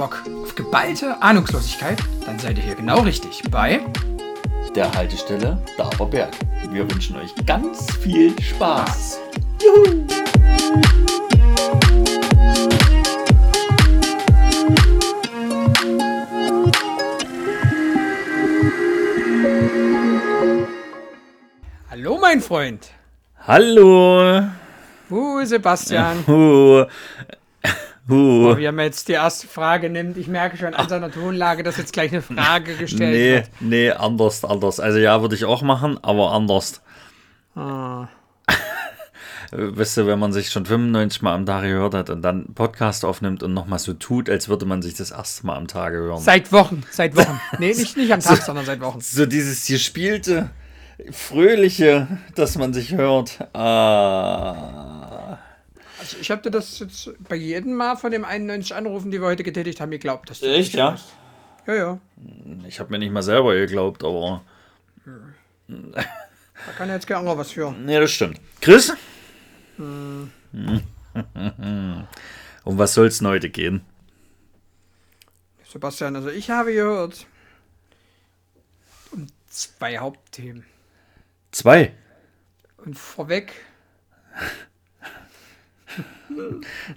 Bock auf geballte Ahnungslosigkeit? Dann seid ihr hier genau richtig bei der Haltestelle Daberberg. Wir wünschen euch ganz viel Spaß. Juhu! Hallo, mein Freund. Hallo. Uh, Sebastian. Uh. Uh. Oh, wie er mir jetzt die erste Frage nimmt. Ich merke schon an seiner Tonlage, dass jetzt gleich eine Frage gestellt nee, wird. Nee, anders, anders. Also ja, würde ich auch machen, aber anders. Ah. Weißt du, wenn man sich schon 95 Mal am Tag gehört hat und dann Podcast aufnimmt und nochmal so tut, als würde man sich das erste Mal am Tag hören. Seit Wochen, seit Wochen. Nee, nicht, nicht am Tag, so, sondern seit Wochen. So dieses gespielte, fröhliche, dass man sich hört. Ah. Also ich habe dir das jetzt bei jedem Mal von den 91 Anrufen, die wir heute getätigt haben, geglaubt. Dass Echt, ja? Hast. Ja, ja. Ich habe mir nicht mal selber geglaubt, aber... Da kann jetzt kein anderer was für. Nee, das stimmt. Chris? Hm. um was soll es denn heute gehen? Sebastian, also ich habe gehört um zwei Hauptthemen. Zwei? Und vorweg.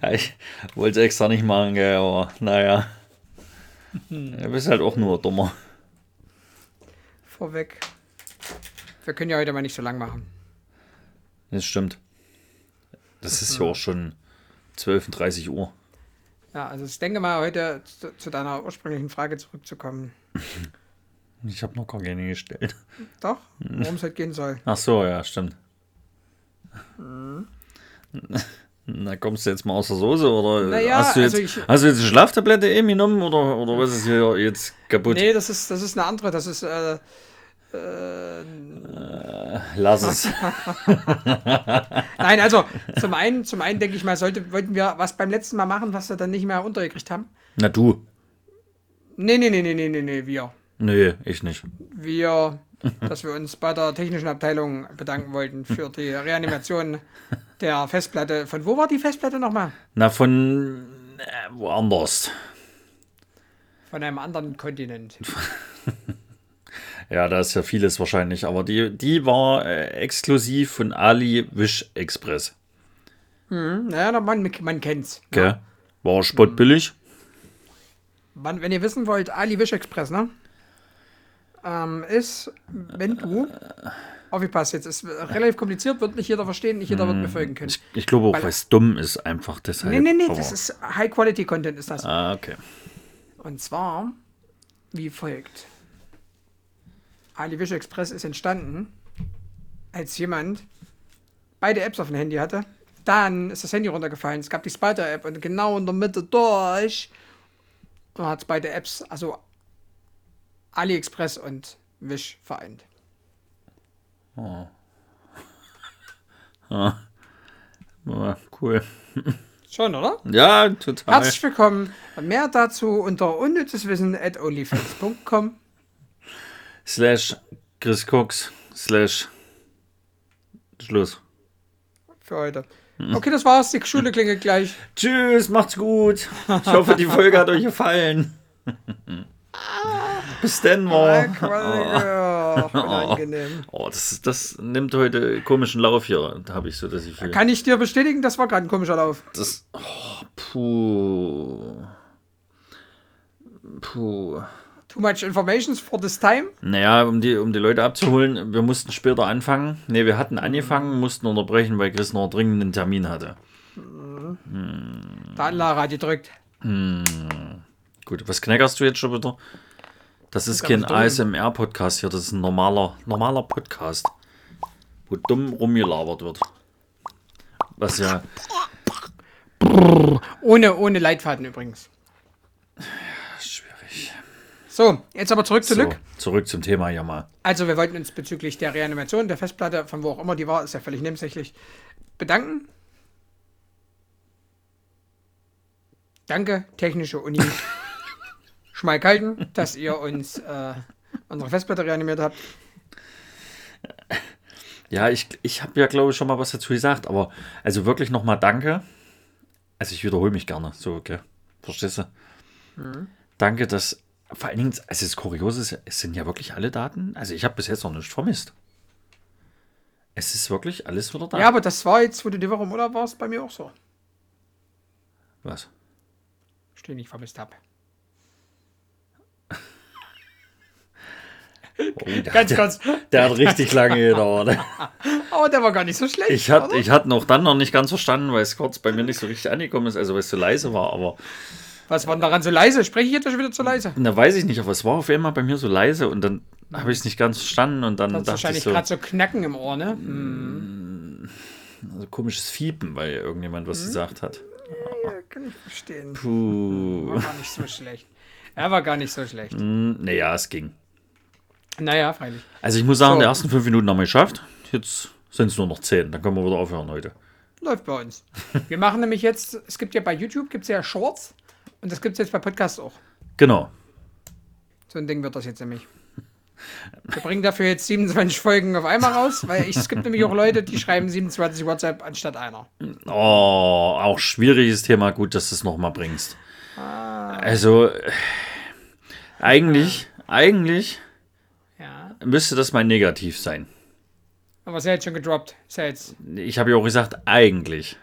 ja, ich wollte es extra nicht machen, gell, aber naja. Du bist halt auch nur dummer. Vorweg. Wir können ja heute mal nicht so lang machen. Das stimmt. Das ist ja auch schon 12.30 Uhr. Ja, also ich denke mal, heute zu, zu deiner ursprünglichen Frage zurückzukommen. Ich habe noch gar keine gestellt. Doch, worum es halt gehen soll. Ach so, ja, stimmt. Mhm. Na, kommst du jetzt mal aus der Soße oder naja, hast, du jetzt, also ich, hast du jetzt eine Schlaftablette eben genommen oder, oder was ist hier jetzt kaputt? Nee, das ist, das ist eine andere. Das ist. Äh, äh, lass es. Nein, also zum einen, zum einen denke ich mal, sollte, wollten wir was beim letzten Mal machen, was wir dann nicht mehr untergekriegt haben. Na du. Nee, nee, nee, nee, nee, nee, nee, wir. Nee, ich nicht. Wir, dass wir uns bei der technischen Abteilung bedanken wollten für die Reanimation der Festplatte. Von wo war die Festplatte nochmal? Na, von äh, woanders. Von einem anderen Kontinent. ja, da ist ja vieles wahrscheinlich, aber die, die war äh, exklusiv von Ali Wish Express. Hm, naja, man, man kennt's. Okay. Ja. War spottbillig. Man, wenn ihr wissen wollt, Ali Wish Express, ne? Ähm, ist, wenn du aufgepasst, jetzt ist relativ kompliziert, wird nicht jeder verstehen, nicht jeder wird mir folgen können. Ich, ich glaube auch, weil es dumm ist, einfach deshalb. Nee, nee, nee, das ist High-Quality-Content, ist das. Ah, okay. Und zwar wie folgt. Ali Wish Express ist entstanden, als jemand beide Apps auf dem Handy hatte. Dann ist das Handy runtergefallen. Es gab die Spider-App und genau in der Mitte durch und hat beide Apps, also AliExpress und Wish vereint. Oh. Ah. Oh, cool. Schon, oder? Ja, total. Herzlich willkommen. Mehr dazu unter unnützeswissen at onlyfans.com slash Chris Cox slash Schluss. Für heute. Okay, das war's. Die Schule klingelt gleich. Tschüss, macht's gut. Ich hoffe, die Folge hat euch gefallen. Bis denn mal. Oh, unangenehm. Oh, das, das nimmt heute komischen Lauf hier. Da habe ich so, dass ich viel. Kann ich dir bestätigen, das war gerade ein komischer Lauf. Das. Oh, puh. Puh. Too much information for this time? Naja, um die, um die Leute abzuholen, wir mussten später anfangen. Ne, wir hatten angefangen, mussten unterbrechen, weil Chris noch dringend einen Termin hatte. Mhm. Hm. Da Lara hat gedrückt. Hm. Gut, was knackerst du jetzt schon wieder? Das ist kein ASMR-Podcast hier, das ist ein normaler, normaler Podcast, wo dumm rumgelabert wird. Was ja. Ohne, ohne Leitfaden übrigens. Schwierig. So, jetzt aber zurück zurück. So, zurück zum Thema hier mal. Also, wir wollten uns bezüglich der Reanimation der Festplatte, von wo auch immer die war, ist ja völlig nebensächlich, bedanken. Danke, Technische Uni. Schmalkalden, dass ihr uns äh, unsere Festplatte reanimiert habt. Ja, ich, ich habe ja, glaube ich, schon mal was dazu gesagt, aber also wirklich nochmal danke. Also ich wiederhole mich gerne, so, okay. Verstehst du? Danke, dass. Vor allen Dingen, also das Kuriose ist, es sind ja wirklich alle Daten. Also ich habe bis jetzt noch nichts vermisst. Es ist wirklich alles wieder da. Ja, aber das war jetzt, wo du die Woche im Urlaub warst, bei mir auch so. Was? Steh nicht vermisst hab. Oh, der, Ganz kurz. der hat richtig lange gedauert. Aber der war gar nicht so schlecht. Ich hatte ich hat noch dann noch nicht ganz verstanden, weil es kurz bei mir nicht so richtig angekommen ist, also weil es so leise war, aber Was war denn daran so leise? Spreche ich jetzt schon wieder zu leise? da weiß ich nicht, aber es war auf einmal bei mir so leise und dann habe ich es nicht ganz verstanden und dann Das wahrscheinlich so, gerade so Knacken im Ohr, ne? Hm. also komisches Fiepen, weil irgendjemand Mhm. was gesagt hat. Ja, kann ich verstehen. Puh. War gar nicht so schlecht. Er war gar nicht so schlecht. Hm, Naja, es ging. Naja, freilich. Also ich muss sagen, So. die ersten fünf Minuten haben wir geschafft. Jetzt sind es nur noch zehn. Dann können wir wieder aufhören heute. Läuft bei uns. Wir machen nämlich jetzt, es gibt ja bei YouTube gibt's ja Shorts und das gibt es jetzt bei Podcasts auch. Genau. So ein Ding wird das jetzt nämlich. Wir bringen dafür jetzt 27 Folgen auf einmal raus, weil ich, es gibt nämlich auch Leute, die schreiben 27 WhatsApp anstatt einer. Oh, auch schwieriges Thema. Gut, dass du es nochmal bringst. Ah. Also, äh, eigentlich, eigentlich. Müsste das mal negativ sein. Aber ist ja jetzt schon gedroppt. Ist ja jetzt. Ich habe ja auch gesagt, eigentlich.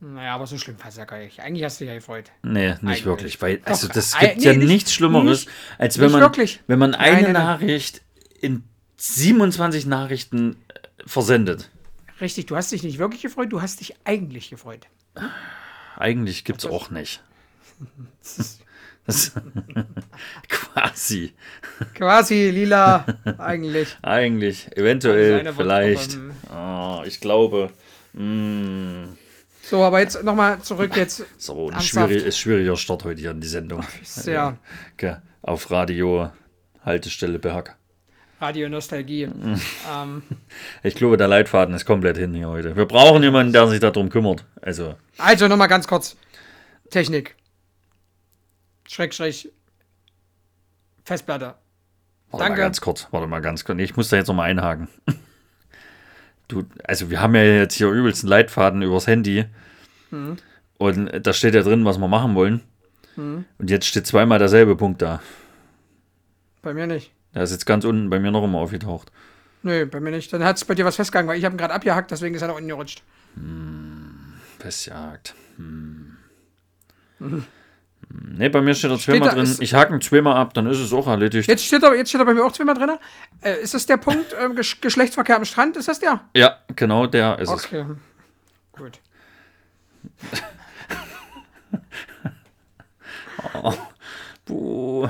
Naja, aber so schlimm war es ja gar nicht. Eigentlich hast du dich ja gefreut. Nee, nicht Eigentlich. wirklich. Weil, also Doch, das gibt nee, ja nicht- nichts Schlimmeres, nicht- als wenn man, wirklich. wenn man eine Nein, nein. Nachricht in 27 Nachrichten äh, versendet. Richtig, du hast dich nicht wirklich gefreut, du hast dich eigentlich gefreut. Eigentlich gibt es auch nicht. Quasi. Quasi lila, eigentlich. Eigentlich. Eventuell. Vielleicht. Oh, ich glaube. mm, So, aber jetzt nochmal zurück jetzt. ist aber ein schwierig, ist schwieriger Start heute hier in die Sendung. Sehr Okay. Auf Radio Haltestelle Berg. Radio Nostalgie. Ähm, Ich glaube, der Leitfaden ist komplett hin hier heute. Wir brauchen jemanden, der sich darum kümmert. Also, also nochmal ganz kurz. Technik. Schrägstrich. Festplatte. warte Danke. mal ganz kurz. Warte mal ganz kurz. Ich muss da jetzt nochmal einhaken. Du, also wir haben ja jetzt hier übelst einen Leitfaden übers Handy. Mhm. Und da steht ja drin, was wir machen wollen. Und jetzt steht zweimal derselbe Punkt da. Bei mir nicht. Der ist jetzt ganz unten bei mir noch immer aufgetaucht. Nö, bei mir nicht. Dann hat es bei dir was festgegangen, weil ich habe ihn gerade abgehackt, deswegen ist er nach unten gerutscht. Festjagt. Hm. Ne, bei mir steht er zweimal da- drin. Ich hake ihn zweimal ab, dann ist es auch erledigt. Jetzt steht er, jetzt steht er bei mir auch zweimal drin. Äh, ist das der Punkt, ähm, Gesch Geschlechtsverkehr am Strand? Ist das der? Ja, genau der ist es. Okay. Gut. Puh.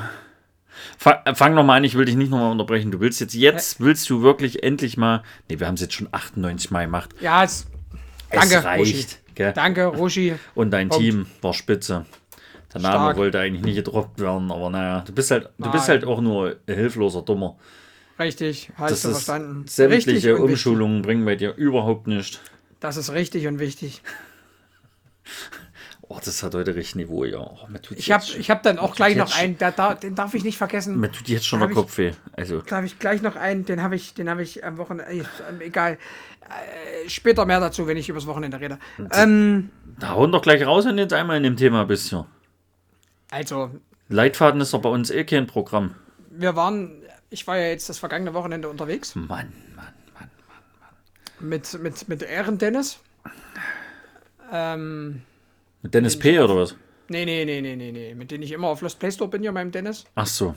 Fang, äh, fang nochmal an, ich will dich nicht nochmal unterbrechen. Du willst jetzt, jetzt willst du wirklich endlich mal. Ne, wir haben es jetzt schon 98 Mal gemacht. Ja, es, danke, es reicht. Roshi. Gell? Danke, Roshi. Und dein Punkt. Team war spitze. Der Name Stark. wollte eigentlich nicht gedroppt werden, aber naja, du bist halt, du bist halt auch nur hilfloser Dummer. Richtig, hast Das du ist verstanden. sämtliche Richtig und wichtig. Umschulungen bringen bei dir überhaupt nicht. Das ist richtig und wichtig. Oh, das hat heute richtig Niveau, ja. Oh, Ich habe ich hab dann auch gleich noch einen, da- den darf ich nicht vergessen. Mir tut jetzt schon der hab Kopf weh. Also, Da habe ich gleich noch einen, den habe ich, den habe ich am Wochenende, äh, egal. Äh, später mehr dazu, wenn ich übers Wochenende rede. Ähm, da hauen doch gleich raus, wenn du jetzt einmal in dem Thema bist hier. Also, Leitfaden ist doch bei uns eh kein Programm. wir waren, ich war ja jetzt das vergangene Wochenende unterwegs Mann, Mann, Mann. mit, mit, mit Ehren Dennis. Ähm, Mit Dennis P. oder was? nee, nee, nee, nee, nee, nee, mit denen ich immer auf Lost Play Store bin, ja, meinem Dennis. Ach so.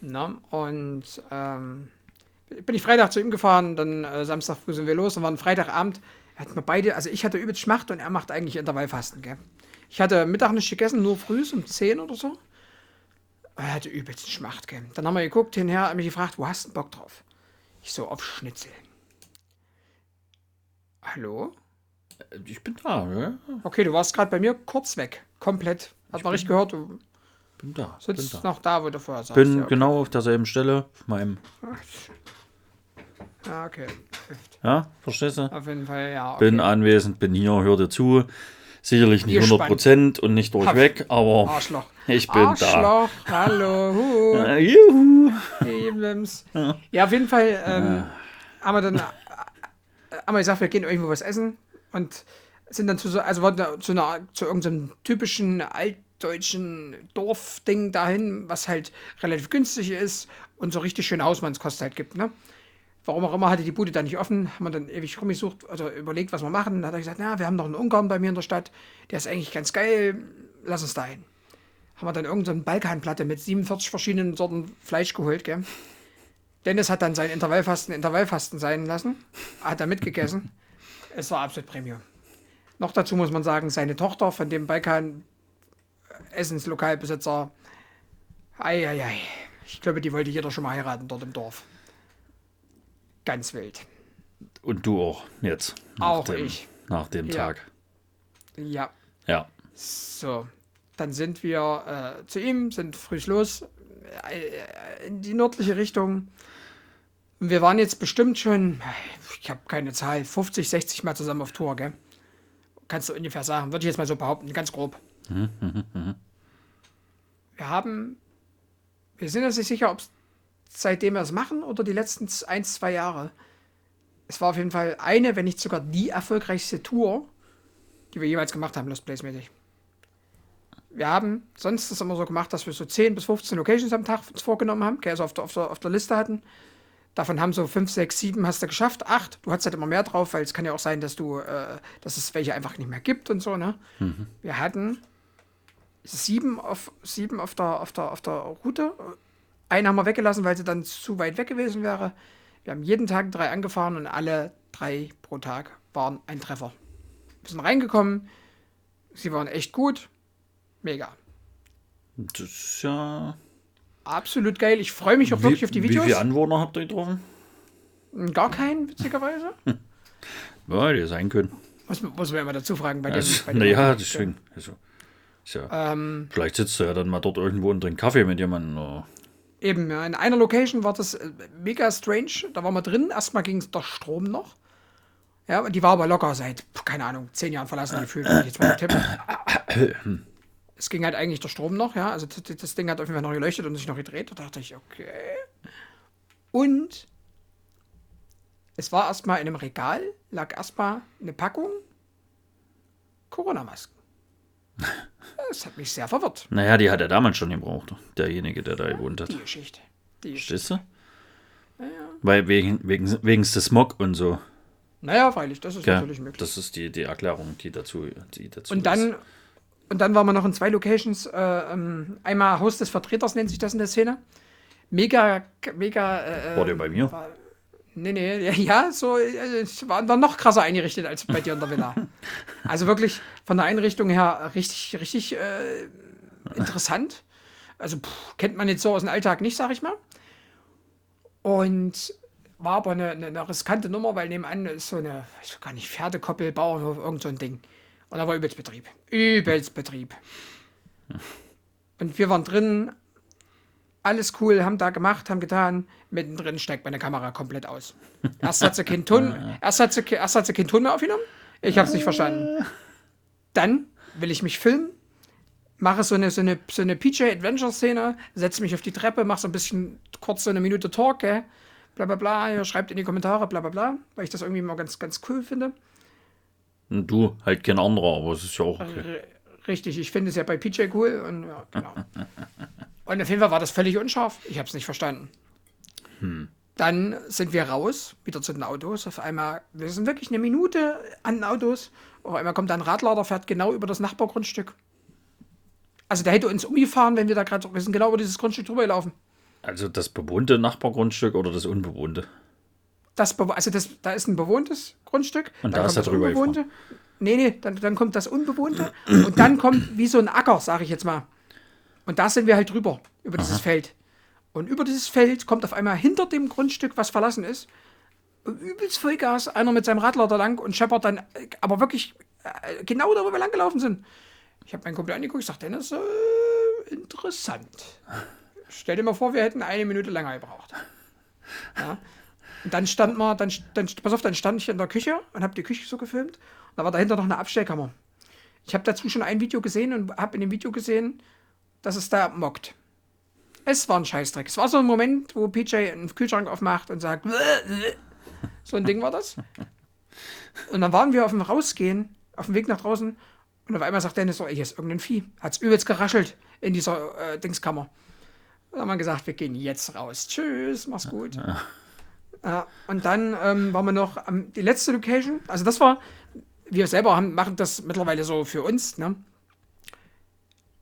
Na, und ähm, bin ich Freitag zu ihm gefahren, dann äh, Samstag früh sind wir los und waren Freitagabend. Er hat mir beide, also ich hatte übelst Schmacht und er macht eigentlich Intervallfasten, gell. Ich hatte Mittag nicht gegessen, nur früh um 10 oder so. Er hatte übelst Schmacht, gell. Dann haben wir geguckt, hinher, hat mich gefragt, wo hast du Bock drauf? Ich so, auf Schnitzel. Hallo? Ich bin da, ja. Okay, du warst gerade bei mir kurz weg. Komplett. Hat man richtig gehört, du Bin da. Bin, sitzt da. noch da, wo du vorher saßt. bin ja, okay. genau auf derselben Stelle. Auf meinem. Ja, okay. Ja, verstehst du? Auf jeden Fall, ja. Okay. Bin anwesend, bin hier, hör dir zu. Sicherlich nicht Gespannt. 100% und nicht durchweg, aber Arschloch. ich bin da. Arschloch, hallo, hu, Äh, juhu. Ja, auf jeden Fall ähm, haben wir dann äh, haben wir gesagt, wir gehen irgendwo was essen und sind dann zu so, also wollten da zu, einer, zu irgendeinem typischen alt, deutschen Dorfding dahin, was halt relativ günstig ist und so richtig schöne Hausmannskost halt gibt, ne? Warum auch immer hatte die Bude da nicht offen, haben wir dann ewig rumgesucht, also überlegt, was wir machen. Dann hat er gesagt, na, wir haben noch einen Ungarn bei mir in der Stadt, der ist eigentlich ganz geil, lass uns da hin. Haben wir dann irgendeine so Balkanplatte mit 47 verschiedenen Sorten Fleisch geholt, gell? Dennis hat dann sein Intervallfasten Intervallfasten sein lassen, hat da mitgegessen. Es war absolut Premium. Noch dazu muss man sagen, seine Tochter von dem Balkan Essenslokalbesitzer, ei, ei, ei. Ich glaube, die wollte jeder schon mal heiraten dort im Dorf. Ganz wild. Und du auch jetzt. Auch dem, ich. Nach dem Ja. Tag. Ja, Ja. so. Dann sind wir äh, zu ihm, sind früh los äh, in die nördliche Richtung. Und wir waren jetzt bestimmt schon, ich habe keine Zahl, 50, 60 Mal zusammen auf Tour, gell? Kannst du ungefähr sagen, würde ich jetzt mal so behaupten, ganz grob. wir haben, wir sind uns nicht sicher, ob es seitdem wir es machen oder die letzten ein, zwei Jahre. Es war auf jeden Fall eine, wenn nicht sogar die erfolgreichste Tour, die wir jeweils gemacht haben, Lost Place mäßig. Wir haben sonst das immer so gemacht, dass wir so 10 bis 15 Locations am Tag uns vorgenommen haben, okay, also auf der, auf, der, auf der Liste hatten. Davon haben so 5, 6, 7 hast du geschafft, 8. Du hast halt immer mehr drauf, weil es kann ja auch sein, dass du, äh, dass es welche einfach nicht mehr gibt und so, ne? Wir hatten sieben auf, sieben auf, der, auf, der, auf der Route. Eine haben wir weggelassen, weil sie dann zu weit weg gewesen wäre. Wir haben jeden Tag drei angefahren und alle drei pro Tag waren ein Treffer. Wir sind reingekommen, sie waren echt gut. Mega. Das ist ja. Absolut geil. Ich freue mich auch wirklich auf die Wie Videos. viele Anwohner habt ihr getroffen? Gar keinen, witzigerweise. Ja, die sein können. Muss, muss man immer dazu fragen bei. Also, bei dem naja, deswegen. Also, ja, Ähm, vielleicht sitzt du ja dann mal dort irgendwo und trinkt Kaffee mit jemandem. Oder, Eben, ja. In einer Location war das äh, mega strange. Da waren wir drin. Erstmal ging es der Strom noch. Ja, und die war aber locker seit, keine Ahnung, zehn Jahren verlassen gefühlt. wenn ich Jetzt mal tippen. es ging halt eigentlich der Strom noch, ja. Also das, das Ding hat auf jeden Fall noch geleuchtet und sich noch gedreht. Da dachte ich, okay. Und es war erstmal in einem Regal, lag erstmal eine Packung Corona-Masken. Das hat mich sehr verwirrt, naja, die hat er damals schon gebraucht. Derjenige, der da gewohnt hat. die Geschichte. Die Geschichte. Verstehst du? Weil wegen, wegen, wegen des Smog und so. Naja, freilich, das ist Gell? natürlich möglich. Das ist die, die Erklärung, die dazu, die dazu Und dann, und dann waren wir noch in zwei Locations. Äh, ähm, einmal Haus des Vertreters nennt sich das in der Szene. Mega, mega. Äh, ist. War der bei mir? war- Nee, nee, ja, so, äh, es war dann noch krasser eingerichtet als bei dir in der Villa. Also wirklich von der Einrichtung her richtig, richtig äh, interessant. Also pff, kennt man jetzt so aus dem Alltag nicht, sag ich mal. Und war aber eine, eine, eine riskante Nummer, weil nebenan ist so eine, ich weiß gar nicht, Pferdekoppel, Bauernhof, irgend so ein Ding. Und da war übelst Betrieb. Übelst Betrieb. Und wir waren drin, alles cool, haben da gemacht, haben getan. Mittendrin steigt meine Kamera komplett aus. Erst hat sie keinen Ton, erst hat sie, erst hat sie keinen Ton mehr aufgenommen. Ich habe es nicht verstanden. Dann will ich mich filmen, mache so eine, so eine, so eine PJ-Adventure-Szene, setze mich auf die Treppe, mache so ein bisschen kurz so eine Minute Talk, gell? bla bla bla, schreibt in die Kommentare, bla bla bla, weil ich das irgendwie mal ganz, ganz cool finde. Und du, halt kein anderer, aber es ist ja auch okay. R- Richtig, ich finde es ja bei PJ cool und ja, genau. und auf jeden Fall war das völlig unscharf. Ich habe es nicht verstanden. Dann sind wir raus, wieder zu den Autos. Auf einmal, wir sind wirklich eine Minute an den Autos. Auf einmal kommt da ein Radlader, fährt genau über das Nachbargrundstück. Also der hätte uns umgefahren, wenn wir da gerade, wir sind genau über dieses Grundstück drüber gelaufen. Also das bewohnte Nachbargrundstück oder das unbewohnte? Das, also das, da ist ein bewohntes Grundstück. Und da ist er drüber Unbewohnte. Nee, nee, dann, dann kommt das Unbewohnte. und dann kommt wie so ein Acker, sage ich jetzt mal. Und da sind wir halt drüber, über dieses Feld. Und über dieses Feld kommt auf einmal hinter dem Grundstück, was verlassen ist, übelst Vollgas, einer mit seinem Radlader lang und scheppert dann, äh, aber wirklich äh, genau da, wo wir lang gelaufen sind. Ich habe meinen Kumpel angeguckt, ich sagte, Dennis, äh, interessant. Stell dir mal vor, wir hätten eine Minute länger gebraucht. Ja. Und dann stand man, dann, dann, pass auf, dann stand ich in der Küche und habe die Küche so gefilmt. Und da war dahinter noch eine Abstellkammer. Ich habe dazu schon ein Video gesehen und habe in dem Video gesehen, dass es da mockt. Es war ein Scheißdreck. Es war so ein Moment, wo PJ einen Kühlschrank aufmacht und sagt, so ein Ding war das. Und dann waren wir auf dem Rausgehen, auf dem Weg nach draußen Und auf einmal sagt Dennis so, ey, hier ist irgendein Vieh. Hat's übelst geraschelt in dieser äh, Dingskammer. Da haben wir gesagt, wir gehen jetzt raus. Tschüss, mach's gut. Ja. Ja, und dann ähm, waren wir noch ähm, die letzte Location. Also das war, wir selber haben, machen das mittlerweile so für uns, ne?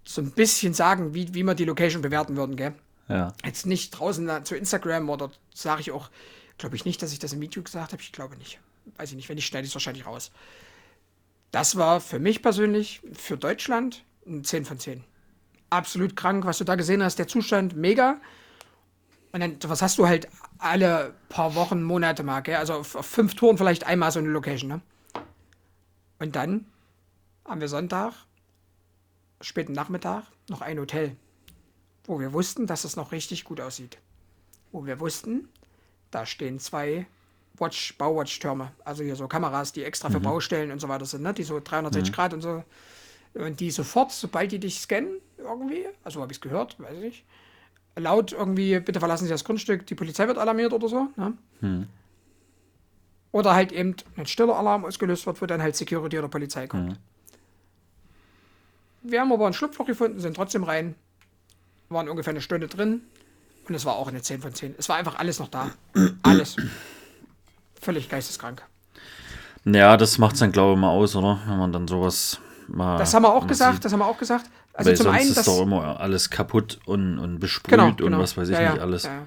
So ein bisschen sagen, wie, wie wir die Location bewerten würden, gell? Ja. Jetzt nicht draußen zu Instagram oder sage ich auch, glaube ich nicht, dass ich das im Video gesagt habe. Ich glaube nicht. Weiß ich nicht. Wenn ich schneide es wahrscheinlich raus. Das war für mich persönlich, für Deutschland, ein 10 von 10. Absolut krank, was du da gesehen hast. Der Zustand mega. Und dann, was hast du halt alle paar Wochen, Monate mal, gell? Also auf, auf fünf Touren vielleicht einmal so eine Location, ne? Und dann haben wir Sonntag, späten Nachmittag, noch ein Hotel wo wir wussten, dass es noch richtig gut aussieht. Wo wir wussten, da stehen zwei Watch, Bauwatch-Türme, also hier so Kameras, die extra für mhm. Baustellen und so weiter sind, ne? die so 360 mhm. Grad und so. Und die sofort, sobald die dich scannen, irgendwie, also habe ich es gehört, weiß ich nicht, laut irgendwie, bitte verlassen Sie das Grundstück, die Polizei wird alarmiert oder so. Ne? Mhm. Oder halt eben ein stiller Alarm ausgelöst wird, wo dann halt Security oder Polizei kommt. Wir haben aber ein Schlupfloch gefunden, sind trotzdem rein, waren ungefähr eine Stunde drin und es war auch eine 10 von 10. Es war einfach alles noch da. Alles. Völlig geisteskrank. Ja, das macht es dann, glaube ich, mal aus, oder? Wenn man dann sowas mal. Das haben wir auch gesagt, sieht. das haben wir auch gesagt. Also Weil zum sonst einen. ist doch immer alles kaputt und, und besprüht genau, und genau. was weiß ich ja, nicht alles. Ja.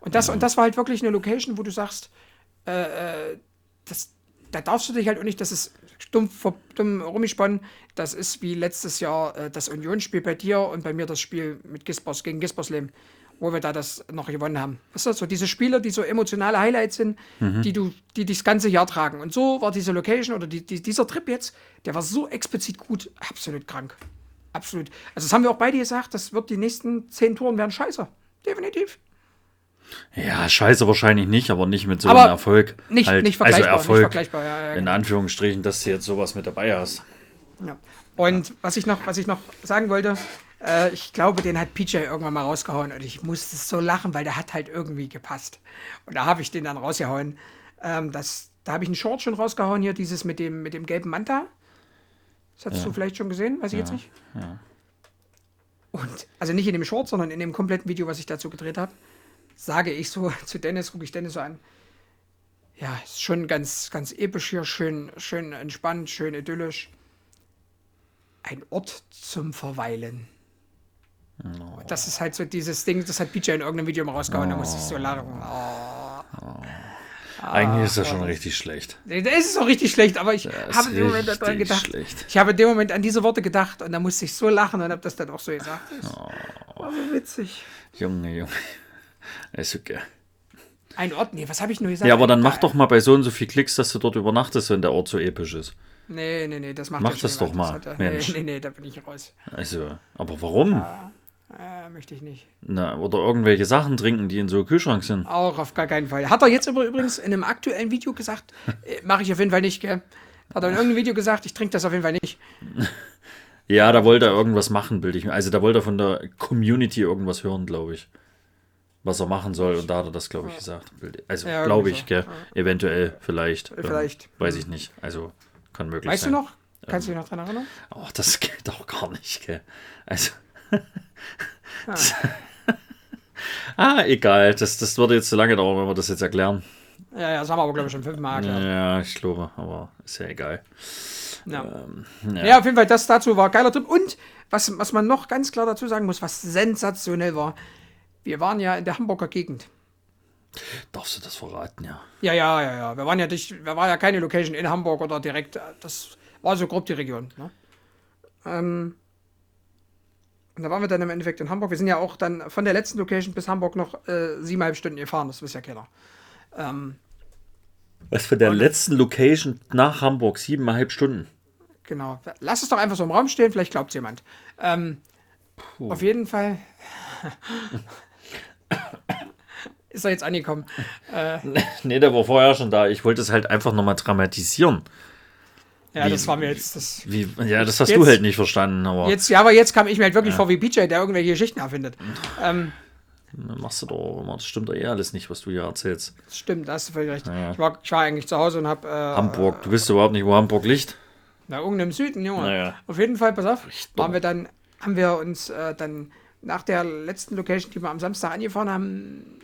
Und, das, und das war halt wirklich eine Location, wo du sagst, äh, äh das, da darfst du dich halt auch nicht, das ist dumm, dumm rumgesponnen. Das ist wie letztes Jahr äh, das Unionsspiel bei dir und bei mir das Spiel mit Gispers gegen Gispersleben, wo wir da das noch gewonnen haben. Weißt du, so diese Spiele, die so emotionale Highlights sind, mhm. die du, die das ganze Jahr tragen. Und so war diese Location oder die, die, dieser Trip jetzt, der war so explizit gut, absolut krank. Absolut. Also das haben wir auch beide gesagt, das wird die nächsten zehn Touren werden scheiße. Definitiv. Ja, scheiße wahrscheinlich nicht, aber nicht mit so aber einem Erfolg. Nicht, halt, nicht vergleichbar. Also Erfolg, nicht vergleichbar ja, ja, in genau. Anführungsstrichen, dass du jetzt sowas mit dabei hast. Ja. Und was ich noch, was ich noch sagen wollte, äh, ich glaube, den hat PJ irgendwann mal rausgehauen und ich musste so lachen, weil der hat halt irgendwie gepasst. Und da habe ich den dann rausgehauen. Ähm, das, da habe ich einen Short schon rausgehauen, hier dieses mit dem, mit dem gelben Manta. Das hast du vielleicht schon gesehen, weiß ich jetzt nicht. Ja. Und, also nicht in dem Short, sondern in dem kompletten Video, was ich dazu gedreht habe sage ich so zu Dennis, gucke ich Dennis so an. Ja, ist schon ganz, ganz episch hier, schön, schön entspannt, schön idyllisch. Ein Ort zum Verweilen. Oh. Das ist halt so dieses Ding, das hat PJ in irgendeinem Video mal rausgehauen, oh. da musste ich so lachen. Oh. oh. Eigentlich ist das schon richtig schlecht. Das ist auch richtig schlecht, aber ich das habe in dem Moment daran gedacht. Schlecht. Ich habe in dem Moment an diese Worte gedacht und da musste ich so lachen und habe das dann auch so gesagt. Das oh. war so witzig. Junge, Junge. Ist okay. Ein Ort? Nee, was habe ich nur gesagt? Ja, aber dann mach doch mal bei so und so viel Klicks, dass du dort übernachtest, wenn der Ort so episch ist. Nee, nee, nee, das macht Mach das doch mal. Das Mensch. Nee, nee, nee, da bin ich raus. Also, aber warum? Ja, äh, möchte ich nicht. Na, oder irgendwelche Sachen trinken, die in so einem Kühlschrank sind. Auch auf gar keinen Fall. Hat er jetzt übrigens in einem aktuellen Video gesagt, äh, mache ich auf jeden Fall nicht, gell? Hat er in irgendeinem Video gesagt, ich trinke das auf jeden Fall nicht. ja, da wollte er irgendwas machen, bilde ich mir. Also da wollte er von der Community irgendwas hören, glaube ich was er machen soll. Und da hat er das, glaube ich, gesagt. Also ja, glaube ich? Ja. eventuell, vielleicht. Ähm, vielleicht. Ähm, weiß ich nicht. Also kann möglich weißt sein. Weißt du noch? Kannst ähm, du dich noch dran erinnern? Oh, das geht auch gar nicht, gell? Also. ah. ah, egal. Das, das würde jetzt zu lange dauern, wenn wir das jetzt erklären. Ja, ja, das haben wir aber, glaube ich, schon fünfmal erklärt. Ja, ich glaube, aber ist ja egal. Ja. Ähm, ja. ja. auf jeden Fall, das dazu war geiler Trip. Und was, was man noch ganz klar dazu sagen muss, was sensationell war, wir waren ja in der Hamburger Gegend. Darfst du das verraten, ja? Ja, ja, ja, ja. Wir waren ja nicht, wir waren ja keine Location in Hamburg oder direkt. Das war so grob die Region. Ne? Ähm, und da waren wir dann im Endeffekt in Hamburg. Wir sind ja auch dann von der letzten Location bis Hamburg noch äh, siebeneinhalb Stunden gefahren. Das wisst ja keiner. Ähm, Was von der letzten Location nach Hamburg siebeneinhalb Stunden? Genau. Lass es doch einfach so im Raum stehen. Vielleicht glaubt es jemand. Ähm, auf jeden Fall. Ist er jetzt angekommen? Äh, nee, der war vorher schon da. Ich wollte es halt einfach nochmal dramatisieren. Ja, wie, das war mir jetzt das. Wie, ja, das hast jetzt, du halt nicht verstanden. Aber jetzt, ja, aber jetzt kam ich mir halt wirklich ja. vor wie PJ, der irgendwelche Geschichten erfindet. Ähm, dann machst du doch, das stimmt doch eh alles nicht, was du hier erzählst. Das stimmt, da hast du völlig recht. Ja. Ich, war, ich war eigentlich zu Hause und hab. Äh, Hamburg, du weißt überhaupt nicht, wo Hamburg liegt? Na, irgendeinem im Süden, Junge. Naja. Auf jeden Fall, pass auf, waren dumm. wir dann, haben wir uns äh, dann nach der letzten Location, die wir am Samstag angefahren haben,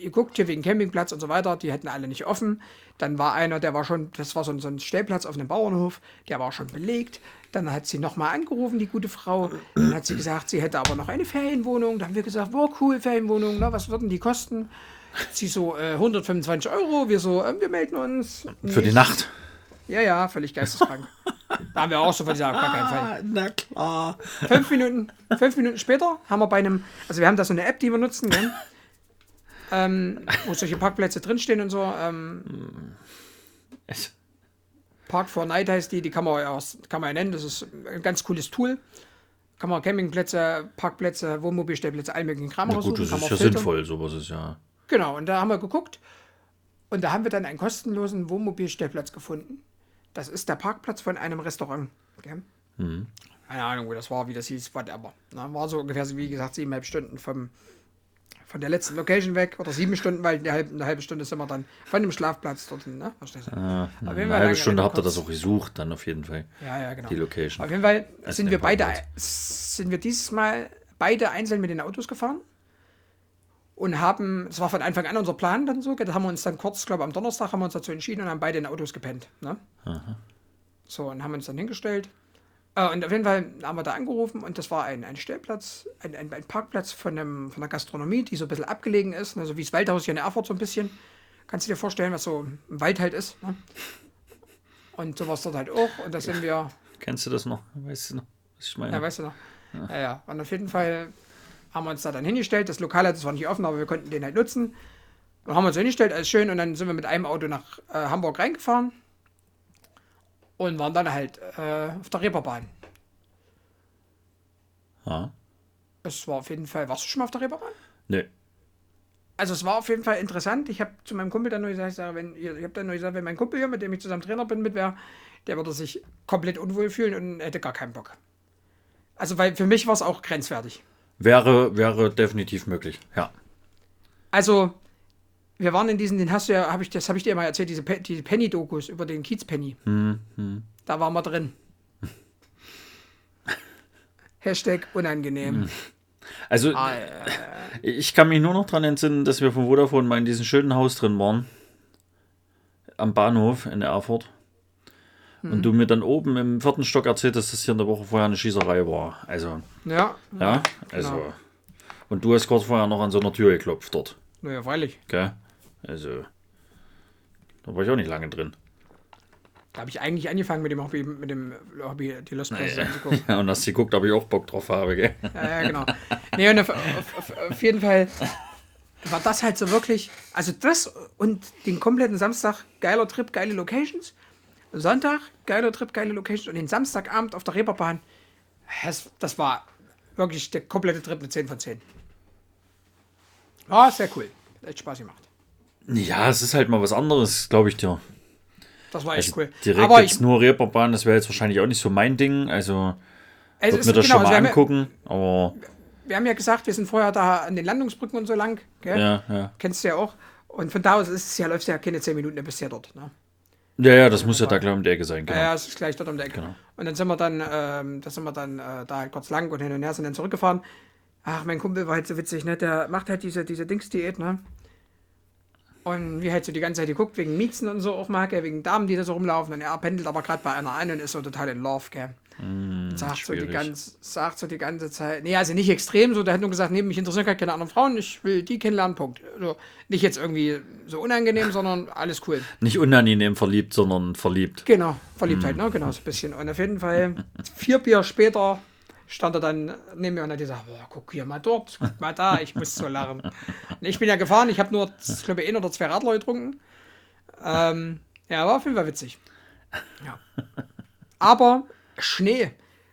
geguckt, hier wegen Campingplatz und so weiter, die hätten alle nicht offen. Dann war einer, der war schon, das war so ein, so ein Stellplatz auf einem Bauernhof, der war schon belegt. Dann hat sie nochmal angerufen, die gute Frau. Dann hat sie gesagt, sie hätte aber noch eine Ferienwohnung. Dann haben wir gesagt, wow, cool, Ferienwohnung, na, was würden die kosten? Sie so, äh, 125 Euro. Wir so, äh, wir melden uns. Für die Nacht. Ja, ja, völlig geisteskrank. da haben wir auch sofort gesagt, auf gar keinen Fall. Na klar. Fünf Minuten, fünf Minuten später haben wir bei einem, also wir haben da so eine App, die wir nutzen, gell? ähm, wo solche Parkplätze drinstehen und so. Ähm, Park for Night heißt die, die kann man ja, kann man ja nennen. Das ist ein ganz cooles Tool. Kann man Campingplätze, Parkplätze, Wohnmobilstellplätze, all möglichen Kram Na raussuchen. gut, das kann ist man ja filtern. sinnvoll, sowas ist ja. Genau, und da haben wir geguckt. Und da haben wir dann einen kostenlosen Wohnmobilstellplatz gefunden. Das ist der Parkplatz von einem Restaurant. Gell? Keine Ahnung, wo das war, wie das hieß, whatever. Na, war so ungefähr, wie gesagt, siebeneinhalb Stunden vom, von der letzten Location weg. Oder sieben Stunden, weil eine halbe, eine halbe Stunde sind wir dann von dem Schlafplatz dorthin. Ne? Verstehst du? Ah, eine halbe Stunde habt ihr das auch gesucht, dann auf jeden Fall. Ja, ja, genau. Die Location. Auf jeden Fall sind wir beide, sind wir dieses Mal beide einzeln mit den Autos gefahren und haben, es war von Anfang an unser Plan dann so, da haben wir uns dann kurz, glaube am Donnerstag haben wir uns dazu entschieden und haben beide in Autos gepennt. Ne? So, und haben uns dann hingestellt. Äh, und auf jeden Fall haben wir da angerufen und das war ein, ein Stellplatz, ein, ein, ein Parkplatz von, einem, von der Gastronomie, die so ein bisschen abgelegen ist, ne? so wie das Waldhaus hier in Erfurt so ein bisschen. Kannst du dir vorstellen, was so im Wald halt ist. Ne? Und so war es dort halt auch. Und da sind wir, Kennst du das noch? Weißt du noch, was ich meine? ja, weißt du noch. Ja. ja, Und auf jeden Fall haben wir uns da dann hingestellt. Das Lokal hat zwar nicht offen, aber wir konnten den halt nutzen. Und haben uns hingestellt, alles schön. Und dann sind wir mit einem Auto nach äh, Hamburg reingefahren. Und waren dann halt äh, auf der Reeperbahn. Ja. Es war auf jeden Fall. Warst du schon mal auf der Reeperbahn? Nee. Also es war auf jeden Fall interessant. Ich habe zu meinem Kumpel dann nur gesagt, wenn, ich habe dann nur gesagt, wenn mein Kumpel hier, mit dem ich zusammen Trainer bin, mit wäre, der würde sich komplett unwohl fühlen und hätte gar keinen Bock. Also weil für mich war es auch grenzwertig. Wäre, wäre definitiv möglich. Ja. Also, wir waren in diesen, den hast du ja, hab ich, das habe ich dir mal erzählt, diese, Pe diese Penny-Dokus über den Kiez Penny. Da waren wir drin. Hashtag unangenehm. Also, Ah, ich kann mich nur noch daran entsinnen, dass wir von Vodafone mal in diesem schönen Haus drin waren. Am Bahnhof in Erfurt. Und du mir dann oben im vierten Stock erzählt hast, dass hier in der Woche vorher eine Schießerei war. Also, Ja, ja, also. Genau. Und du hast kurz vorher noch an so einer Tür geklopft dort. naja, freilich. Gell? Also, da war ich auch nicht lange drin. Da habe ich eigentlich angefangen mit dem Hobby, mit dem Hobby, die Lost Places anzugucken. Ja, und hast geguckt, ob ich auch Bock drauf habe, gell? Ja, ja, genau. Nee, und auf, auf, auf jeden Fall war das halt so wirklich, also das und den kompletten Samstag geiler Trip, geile Locations. Sonntag geiler Trip, geile Locations und den Samstagabend auf der Reeperbahn, das, das war wirklich der komplette Trip eine 10 von 10. War sehr cool. Hat echt Spaß gemacht. Ja, es ist halt mal was anderes, glaube ich dir. Das war echt Also cool. direkt Aber jetzt ich, nur Reeperbahn, das wäre jetzt wahrscheinlich auch nicht so mein Ding. Also, es würde mir das genau, schon also mal wir, haben ja, angucken. Aber, wir haben ja gesagt, wir sind vorher da an den Landungsbrücken und so lang. Gell? ja, ja. Kennst du ja auch. Und von da aus ist es ja, läufst du ja keine 10 Minuten, dann bist du ja dort. Ne? Ja, ja, das muss ja da, glaube ich, um die Ecke sein. Genau. Ja, ja, es ist gleich dort um die Ecke. Genau. Und dann sind wir dann, ähm, da sind wir dann äh, da halt kurz lang und hin und her sind dann zurückgefahren. Ach, mein Kumpel war halt so witzig, ne? Der macht halt diese, diese Dings-Diät, ne? Und wie halt so die ganze Zeit geguckt, wegen Miezen und so auch mal, gell? wegen Damen, die da so rumlaufen. Und er pendelt aber gerade bei einer ein und ist so total in Love, gell? Und sagt, so die ganz, sagt so die ganze Zeit, nee, also nicht extrem so, der hat nur gesagt, nee, mich interessieren gar keine anderen Frauen, ich will die kennenlernen, Punkt. Also nicht jetzt irgendwie so unangenehm, sondern alles cool. Nicht unangenehm verliebt, sondern verliebt. Genau, Verliebtheit, ne? Genau, so ein bisschen. Und auf jeden Fall, vier Bier später stand er dann neben mir und hat gesagt, boah, guck hier mal dort, guck mal da, ich muss so lachen. Und ich bin ja gefahren, ich habe nur, ich glaube, ein oder zwei Radler getrunken. Ähm, ja, war auf jeden Fall witzig. Ja. Aber Schnee.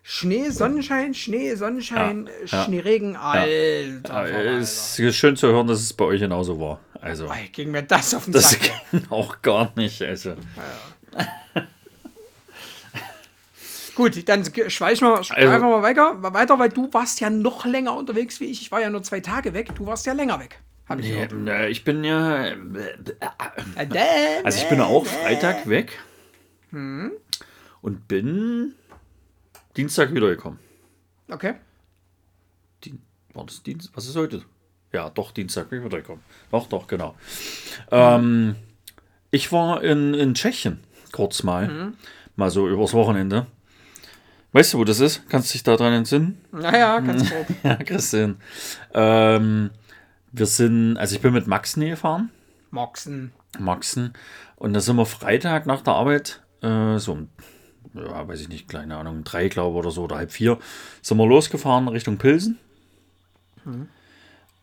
Schnee, Sonnenschein, Schnee, Sonnenschein, Ja, ja. Schneeregen, alter. Ja, es ist schön zu hören, dass es bei euch genauso war. Also, Ey, ging mir das auf den das Sack. auch gar nicht. Also, Gut, dann schweifen wir, schweifen Also- wir mal weiter, weiter, weil du warst ja noch länger unterwegs wie ich. Ich war ja nur zwei Tage weg. Du warst ja länger weg. Hab ich nee, gehört. ne, ich bin ja. Ja, dann, Also, ich bin ja auch Freitag weg. Und Und bin Dienstag wiedergekommen. Okay. Dien war das Dienstag? Was ist heute? Ja, doch, Dienstag bin ich wiedergekommen. Doch, doch, genau. Ähm, ich war in, in Tschechien kurz mal. Mal so übers Wochenende. Weißt du, wo das ist? Kannst du dich daran entsinnen? Naja, ganz grob. Ja, Christian. Ähm, wir sind, also ich bin mit Max nie gefahren. Moxen. Maxen. Und da sind wir Freitag nach der Arbeit, äh, so um, ja, weiß ich nicht, keine Ahnung, drei, glaube ich, oder so, oder halb vier, sind wir losgefahren Richtung Pilsen.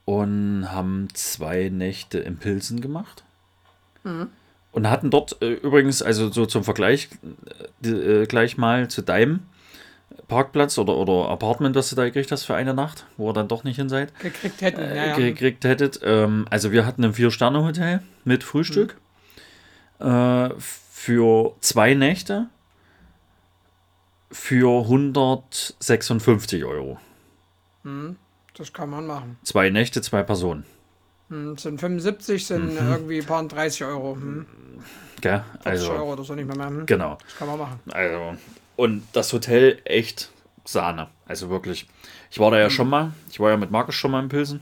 Und haben zwei Nächte in Pilsen gemacht. Und hatten dort äh, übrigens, also so zum Vergleich, äh, äh, gleich mal zu deinem Parkplatz oder, oder Apartment, was du da gekriegt hast für eine Nacht, wo ihr dann doch nicht hin seid Gekriegt hätten. äh, ja, ja. gekriegt hättet. Ähm, also wir hatten ein Vier-Sterne-Hotel mit Frühstück äh, für zwei Nächte für 156 Euro. Das kann man machen. Zwei Nächte, zwei Personen. Hm, sind 75, sind Mhm. irgendwie ein paar 30 Euro. Hm, Gell? 40 Also, Euro oder so nicht mehr. mehr. Hm. genau. Das kann man machen. Also, und das Hotel echt Sahne. Also wirklich. Ich war da Mhm. ja schon mal. Ich war ja mit Markus schon mal in Pilsen.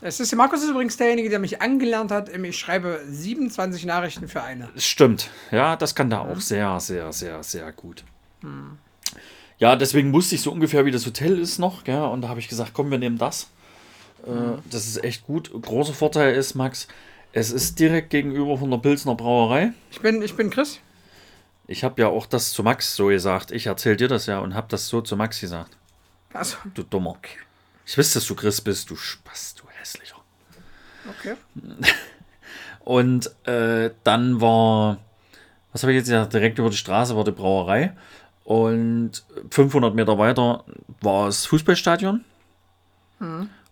Es ist, Markus ist übrigens derjenige, der mich angelernt hat. Ich schreibe 27 Nachrichten für eine. Stimmt. Ja, das kann da auch sehr, sehr, sehr, sehr gut. Ja, deswegen wusste ich so ungefähr, wie das Hotel ist noch. Gell? Und da habe ich gesagt, komm, wir nehmen das. Äh, das ist echt gut. Großer Vorteil ist, Max, es ist direkt gegenüber von der Pilsner Brauerei. Ich bin, ich bin Chris. Ich habe ja auch das zu Max so gesagt. Ich erzähle dir das ja und habe das so zu Max gesagt. Also, Du Dummer. Ich wusste, dass du Chris bist, du Spaß, du hässlicher. okay. Und äh, dann war, was habe ich jetzt gesagt, direkt über die Straße war die Brauerei. Und 500 Meter weiter war das Fußballstadion.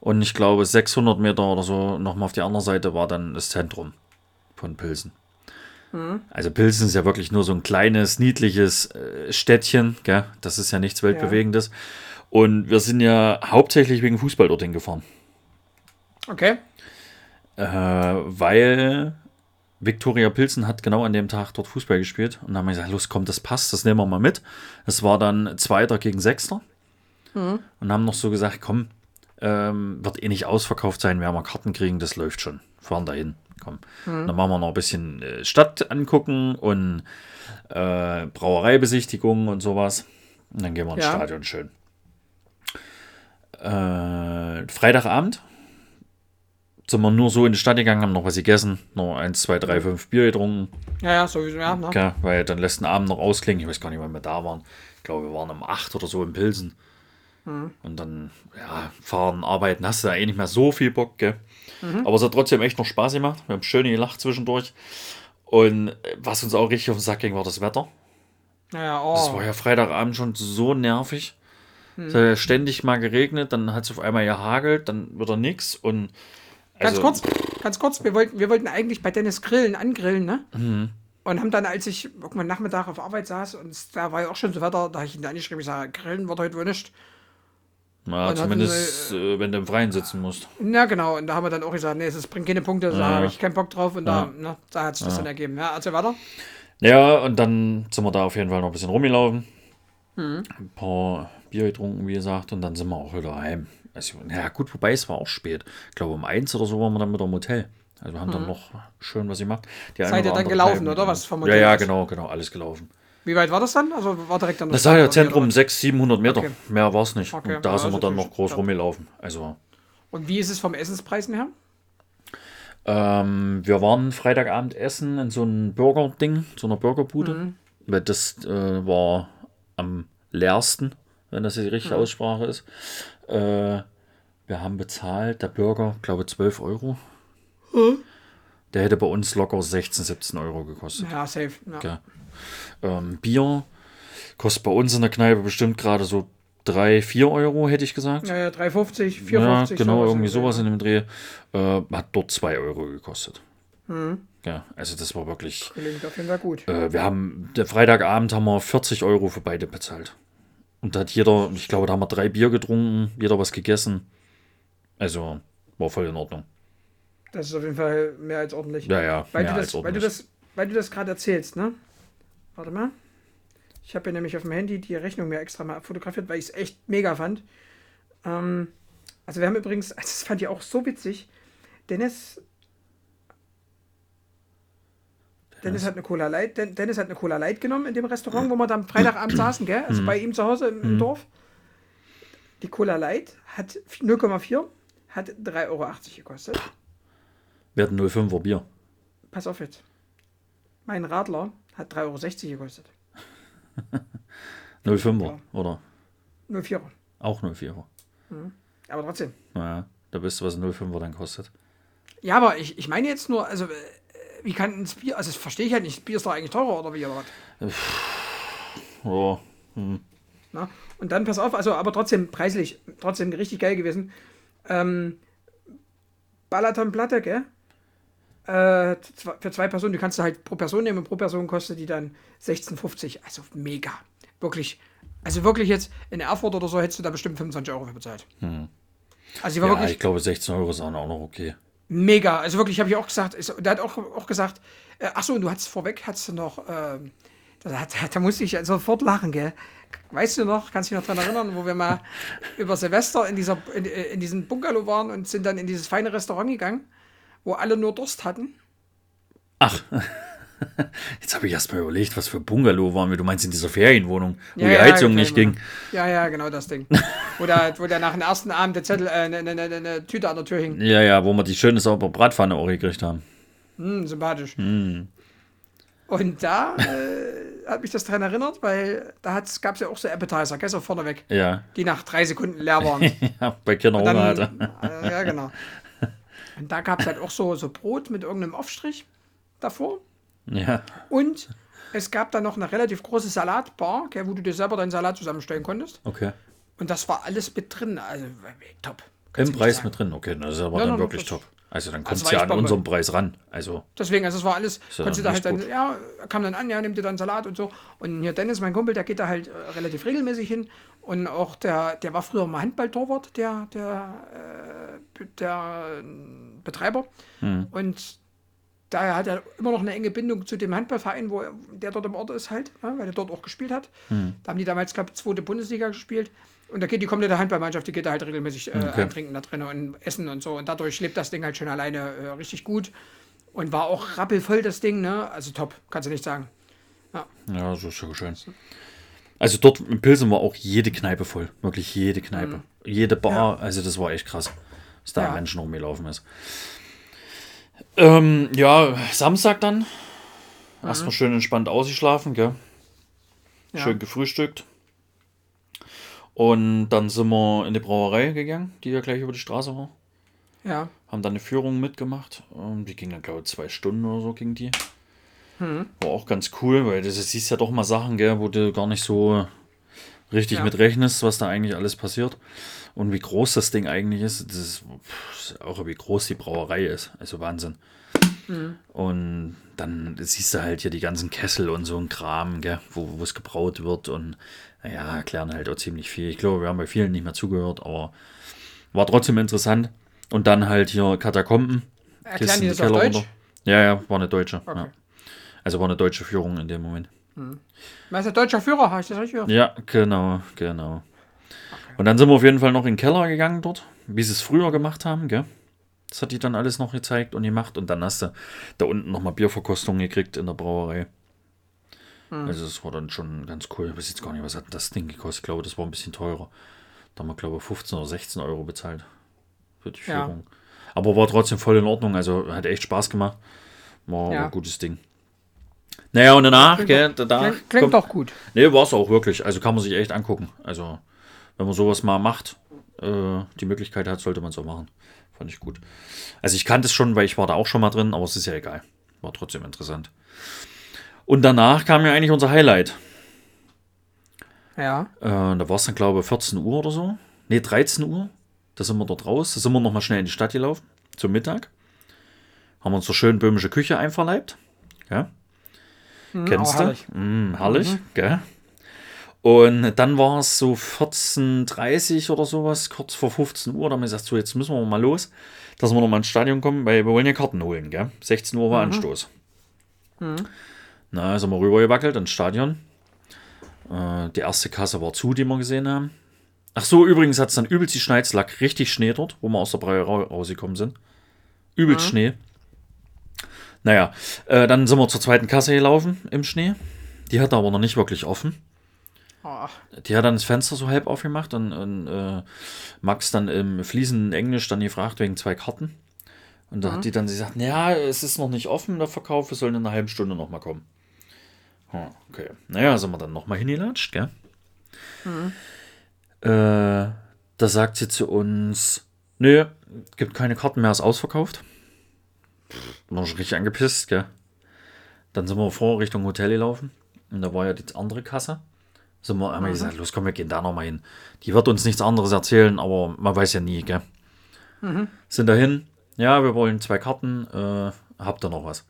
Und ich glaube, 600 Meter oder so nochmal auf die andere Seite war dann das Zentrum von Pilsen. Also Pilsen ist ja wirklich nur so ein kleines, niedliches äh, Städtchen. Gell? Das ist ja nichts Weltbewegendes. Und wir sind ja hauptsächlich wegen Fußball dorthin gefahren. Okay. Äh, weil Viktoria Pilsen hat genau an dem Tag dort Fußball gespielt und dann haben wir gesagt, los, komm, das passt, das nehmen wir mal mit. Es war dann Zweiter gegen Sechster und haben noch so gesagt, komm, ähm, wird eh nicht ausverkauft sein, wir haben Karten kriegen, das läuft schon. Fahren dahin, komm. Dann machen wir noch ein bisschen äh, Stadt angucken und äh, Brauereibesichtigung und sowas. Und dann gehen wir ins Ja. Stadion schön. Äh, Freitagabend sind wir nur so in die Stadt gegangen, haben noch was gegessen, noch eins, zwei, drei, fünf Bier getrunken. Ja, ja, sowieso. Ja, ne? Ja, weil dann lässt den Abend noch ausklingen. Ich weiß gar nicht, wann wir da waren. Ich glaube, wir waren um 8 oder so in Pilsen. Und dann, ja, fahren, arbeiten, hast du da eh nicht mehr so viel Bock, gell? Aber es hat trotzdem echt noch Spaß gemacht. Wir haben schön gelacht zwischendurch. Und äh, was uns auch richtig auf den Sack ging, war das Wetter. Ja, ja, Das oh. war ja Freitagabend schon so nervig. Es hat ja ständig mal geregnet, dann hat es auf einmal gehagelt, dann wieder nix. Und Ganz also- kurz, ganz kurz, wir wollten, wir wollten eigentlich bei Dennis grillen, angrillen, ne? Mhm. Und haben dann, als ich irgendwann Nachmittag auf Arbeit saß, und da war ja auch schon so Wetter, da habe ich ihn da angeschrieben, ich sage, grillen wird heute wohl nicht. Ja, hatten zumindest, äh, wenn du im Freien sitzen musst. Na genau, und da haben wir dann auch gesagt, nee, es bringt keine Punkte, da habe ich keinen Bock drauf und Ja. da, ne, da hat sich das dann ergeben. Ja, also weiter. Ja, und dann sind wir da auf jeden Fall noch ein bisschen rumgelaufen. Mhm. Ein paar Bier getrunken, wie gesagt, und dann sind wir auch wieder heim. Also, ja, gut, wobei es war auch spät. Ich glaube, um eins oder so waren wir dann wieder im Hotel. Also, wir haben dann noch schön was gemacht. Die Mhm. Seid ihr dann gelaufen, oder? mit- Was vom Ja, Hotel ja, aus? genau, genau, alles gelaufen. Wie weit war das dann? Also war direkt dann Das war ja Zentrum oder- 600, 700 Meter. Okay. Mehr war es nicht. Okay. Und da Ja, sind wir also dann noch groß rumgelaufen. Also, Und wie ist es vom Essenspreisen her? Ähm, wir waren Freitagabend essen in so einem Burger-Ding, so einer Burgerbude. Mhm. Weil das äh, war am leersten, wenn das die richtige Mhm. Aussprache ist. Äh, wir haben bezahlt, der Burger, glaube 12 Euro. Der hätte bei uns locker 16, 17 Euro gekostet. Ja, safe. Ja. Ja. Ähm, Bier kostet bei uns in der Kneipe bestimmt gerade so 3, 4 Euro, hätte ich gesagt. Ja, ja, 3,50, 4,50. Ja, genau, irgendwie sowas in dem Dreh. Äh, hat dort 2 Euro gekostet. Mhm. Ja, also das war wirklich. Klingt auf jeden Fall gut. Äh, wir haben, der Freitagabend haben wir 40 Euro für beide bezahlt. Und da hat jeder, ich glaube, da haben wir drei Bier getrunken, jeder was gegessen. Also, war voll in Ordnung. Das ist auf jeden Fall mehr als ordentlich. Ja, ja, Weil, mehr du als das, weil du ordentlich. das, weil du das gerade erzählst, ne? Warte mal. Ich habe ja nämlich auf dem Handy die Rechnung mir extra mal fotografiert, weil ich es echt mega fand. Ähm, also wir haben übrigens, also das fand ich auch so witzig, Dennis Dennis hat eine Cola Light, Dennis hat eine Cola Light genommen in dem Restaurant, wo wir dann Freitagabend saßen, gell? Also bei ihm zu Hause im, im Dorf. Die Cola Light hat 0,4, hat 3,80 Euro gekostet. Wir hatten 0,5er Bier. Pass auf jetzt. Mein Radler hat 3,60 Euro gekostet. 0,5er, ja. oder? 0,4er. Auch 0,4er. Mhm. Aber trotzdem. Naja, da wisst du, was ein 0,5er dann kostet. Ja, aber ich, ich meine jetzt nur, also wie kann ein Bier, also das verstehe ich halt nicht, Bier ist doch eigentlich teurer oder wie oder was? Oh. Hm. Na, und dann pass auf, also aber trotzdem preislich, trotzdem richtig geil gewesen. Ähm, Balaton Platte, gell? Äh, für zwei Personen, die kannst du halt pro Person nehmen und pro Person kostet die dann 16,50. Also mega. Wirklich. Also wirklich jetzt in Erfurt oder so hättest du da bestimmt 25 Euro für bezahlt. Hm. Also ich war ja, wirklich. Ich glaube 16 Euro sind auch noch okay mega. Also wirklich, habe ich auch gesagt, ist, der hat auch, auch gesagt, äh, achso, du hattest vorweg, hattest du noch, äh, da, da, musste ich sofort lachen, gell? Weißt du noch, kannst du dich noch daran erinnern, wo wir mal über Silvester in, dieser, in, in diesem Bungalow waren und sind dann in dieses feine Restaurant gegangen, wo alle nur Durst hatten? Ach. Jetzt habe ich erst mal überlegt, was für Bungalow waren wir. Du meinst in dieser Ferienwohnung, wo ja, die ja, Heizung nicht ging. Ja, ja, genau das Ding. wo, der, wo der nach dem ersten Abend der Zettel, eine äh, ne, ne, ne, ne, Tüte an der Tür hing. Ja, ja, wo wir die schöne saubere Bratpfanne auch gekriegt haben. Hm, sympathisch. Hm. Und da äh, hat mich das daran erinnert, weil da gab es ja auch so Appetizer, gell, so vorneweg. Ja. Die nach drei Sekunden leer waren. ja, bei Kindern dann, hatte. Äh, ja, genau. Und da gab es halt auch so, so Brot mit irgendeinem Aufstrich davor. Ja. Und es gab dann noch eine relativ große Salatbar, okay, wo du dir selber deinen Salat zusammenstellen konntest. Okay. Und das war alles mit drin. Also top. Im Preis mit drin, okay, das ist aber ja, dann wirklich top. Also dann kommt es ja an Bombe. unseren Preis ran. Also Deswegen, also es war alles, konntest du da halt dann, ja, kam dann an, ja, nimm dir dann Salat und so. Und hier Dennis, mein Kumpel, der geht da halt äh, relativ regelmäßig hin. Und auch der, der war früher mal Handballtorwart, der, der, äh, der äh, Betreiber. Hm. Und daher hat er immer noch eine enge Bindung zu dem Handballverein, wo er, der dort im Ort ist halt, ne, weil er dort auch gespielt hat. Hm. Da haben die damals, glaube ich, zweite Bundesliga gespielt. Und da geht die komplette Handballmannschaft, die geht da halt regelmäßig äh, okay. eintrinken da drin und essen und so. Und dadurch lebt das Ding halt schon alleine äh, richtig gut. Und war auch rappelvoll, das Ding, ne? Also top, kannst du nicht sagen. Ja, ja so ist ja schön. Also dort in Pilsen war auch jede Kneipe voll. Wirklich jede Kneipe. Mhm. Jede Bar. Ja. Also das war echt krass, was da ja. Menschen rumgelaufen ist. Ähm, ja, Samstag dann. Mhm. Erstmal schön entspannt ausgeschlafen, gell? Ja. Schön gefrühstückt. Und dann sind wir in die Brauerei gegangen, die ja gleich über die Straße war. Ja. Haben dann eine Führung mitgemacht. Die ging dann, glaube ich, zwei Stunden oder so ging die. Mhm. War auch ganz cool, weil das siehst ja doch mal Sachen, gell, wo du gar nicht so richtig ja. mit rechnest, was da eigentlich alles passiert. Und wie groß das Ding eigentlich ist, das ist, pff, auch wie groß die Brauerei ist. Also Wahnsinn. Mhm. Und dann siehst du halt hier die ganzen Kessel und so ein Kram, gell, wo es gebraut wird. Und naja, erklären halt auch ziemlich viel. Ich glaube, wir haben bei vielen nicht mehr zugehört, aber war trotzdem interessant. Und dann halt hier Katakomben. Erklären die das auf Deutsch? Runter. Ja, ja, war eine deutsche. Okay. Ja. Also war eine deutsche Führung in dem Moment. Hm. Was ist der deutsche Führer? Habe ich das richtig gehört? Ja, genau, genau. Und dann sind wir auf jeden Fall noch in den Keller gegangen dort, wie sie es früher gemacht haben, gell? Das hat die dann alles noch gezeigt und gemacht. Und dann hast du da unten nochmal Bierverkostung gekriegt in der Brauerei. Hm. Also das war dann schon ganz cool. Ich weiß jetzt gar nicht, was hat das Ding gekostet. Ich glaube, das war ein bisschen teurer. Da haben wir, glaube ich, 15 oder 16 Euro bezahlt für die Führung. Ja. Aber war trotzdem voll in Ordnung. Also hat echt Spaß gemacht. War ja. ein gutes Ding. Naja, und danach, klingt, gell, danach klingt, klingt kommt, doch gut. Nee, war es auch wirklich. Also kann man sich echt angucken. Also, wenn man sowas mal macht, äh, die Möglichkeit hat, sollte man es auch machen. Fand ich gut. Also ich kannte es schon, weil ich war da auch schon mal drin, aber es ist ja egal. War trotzdem interessant. Und danach kam ja eigentlich unser Highlight. Ja. Äh, da war es dann, glaube ich, 14 Uhr oder so. Ne, 13 Uhr. Da sind wir dort raus. Da sind wir nochmal schnell in die Stadt gelaufen. Zum Mittag. Haben uns so schön böhmische Küche einverleibt. Ja. Mhm, Kennst du? Herrlich, mm, herrlich mhm. gell? Und dann war es so 14.30 oder sowas, kurz vor 15 Uhr. Da haben wir gesagt, so, jetzt müssen wir mal los, dass wir nochmal ins Stadion kommen, weil wir wollen ja Karten holen, gell? 16 Uhr war mhm. Anstoß. Mhm. Na, sind wir rübergewackelt ins Stadion. Äh, die erste Kasse war zu, die wir gesehen haben. Ach so, übrigens hat es dann übelst die Schneiz, lag richtig Schnee dort, wo wir aus der Brauerei rausgekommen sind. Übelst mhm. Schnee. Naja, äh, dann sind wir zur zweiten Kasse gelaufen im Schnee. Die hatte aber noch nicht wirklich offen. Oh. Die hat dann das Fenster so halb aufgemacht und, und äh, Max dann im fließenden Englisch dann gefragt wegen zwei Karten. Und da mhm. hat die dann gesagt, ja, es ist noch nicht offen, der Verkauf, wir sollen in einer halben Stunde nochmal kommen. Oh, okay. Naja, sind wir dann nochmal hingelatscht, gell? Mhm. Äh, da sagt sie zu uns, nö, gibt keine Karten mehr, ist ausverkauft. War schon richtig angepisst, gell? Dann sind wir vor Richtung Hotel gelaufen. Und da war ja die andere Kasse. Sind wir einmal mhm. gesagt, los komm, wir gehen da nochmal hin. Die wird uns nichts anderes erzählen, aber man weiß ja nie, gell? Mhm. Sind dahin, ja, wir wollen zwei Karten, äh, habt ihr noch was?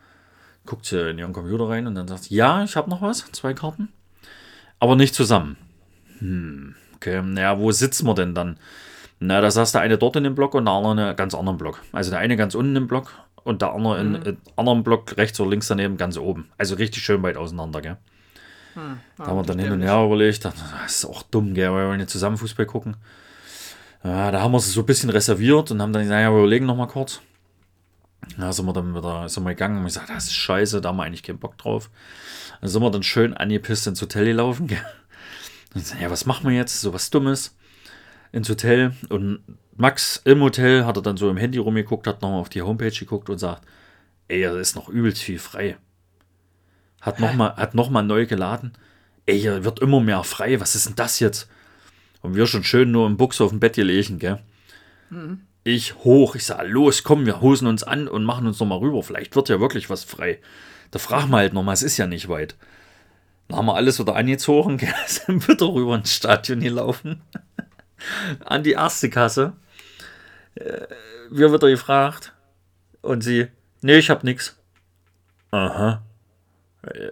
Guckt sie in ihren Computer rein und dann sagt sie, ja, ich habe noch was, zwei Karten. Aber nicht zusammen. Hm, okay, naja, wo sitzen wir denn dann? Na, da saß der eine dort in dem Block und der andere in einem ganz anderen Block. Also der eine ganz unten im Block und der andere mhm. in einem anderen Block rechts oder links daneben ganz oben. Also richtig schön weit auseinander, gell? Hm, da haben wir dann hin und her überlegt, das ist auch dumm, gell? Wir wollen nicht zusammen Fußball gucken. Ja, da haben wir es so ein bisschen reserviert und haben dann gesagt, ja, wir überlegen noch mal kurz. Da sind wir dann wieder sind wir gegangen und gesagt, das ist scheiße, da haben wir eigentlich keinen Bock drauf. Dann sind wir dann schön angepisst ins Hotel gelaufen. Gell? Und sagen, ja, was machen wir jetzt? So was Dummes ins Hotel. Und Max im Hotel hat er dann so im Handy rumgeguckt, hat nochmal auf die Homepage geguckt und sagt, ey, da ist noch übelst viel frei. Hat nochmal noch neu geladen. Ey, hier wird immer mehr frei. Was ist denn das jetzt? Und wir schon schön nur im Buchs auf dem Bett gelegen, gell? Mhm. Ich hoch, ich sag, los, komm, wir hosen uns an und machen uns nochmal rüber. Vielleicht wird ja wirklich was frei. Da fragen wir halt nochmal, es ist ja nicht weit. Dann haben wir alles wieder angezogen, gell? sind wieder rüber ins Stadion gelaufen. An die erste Kasse. Äh, wir wieder gefragt. Und sie, nee, ich hab nix. Aha.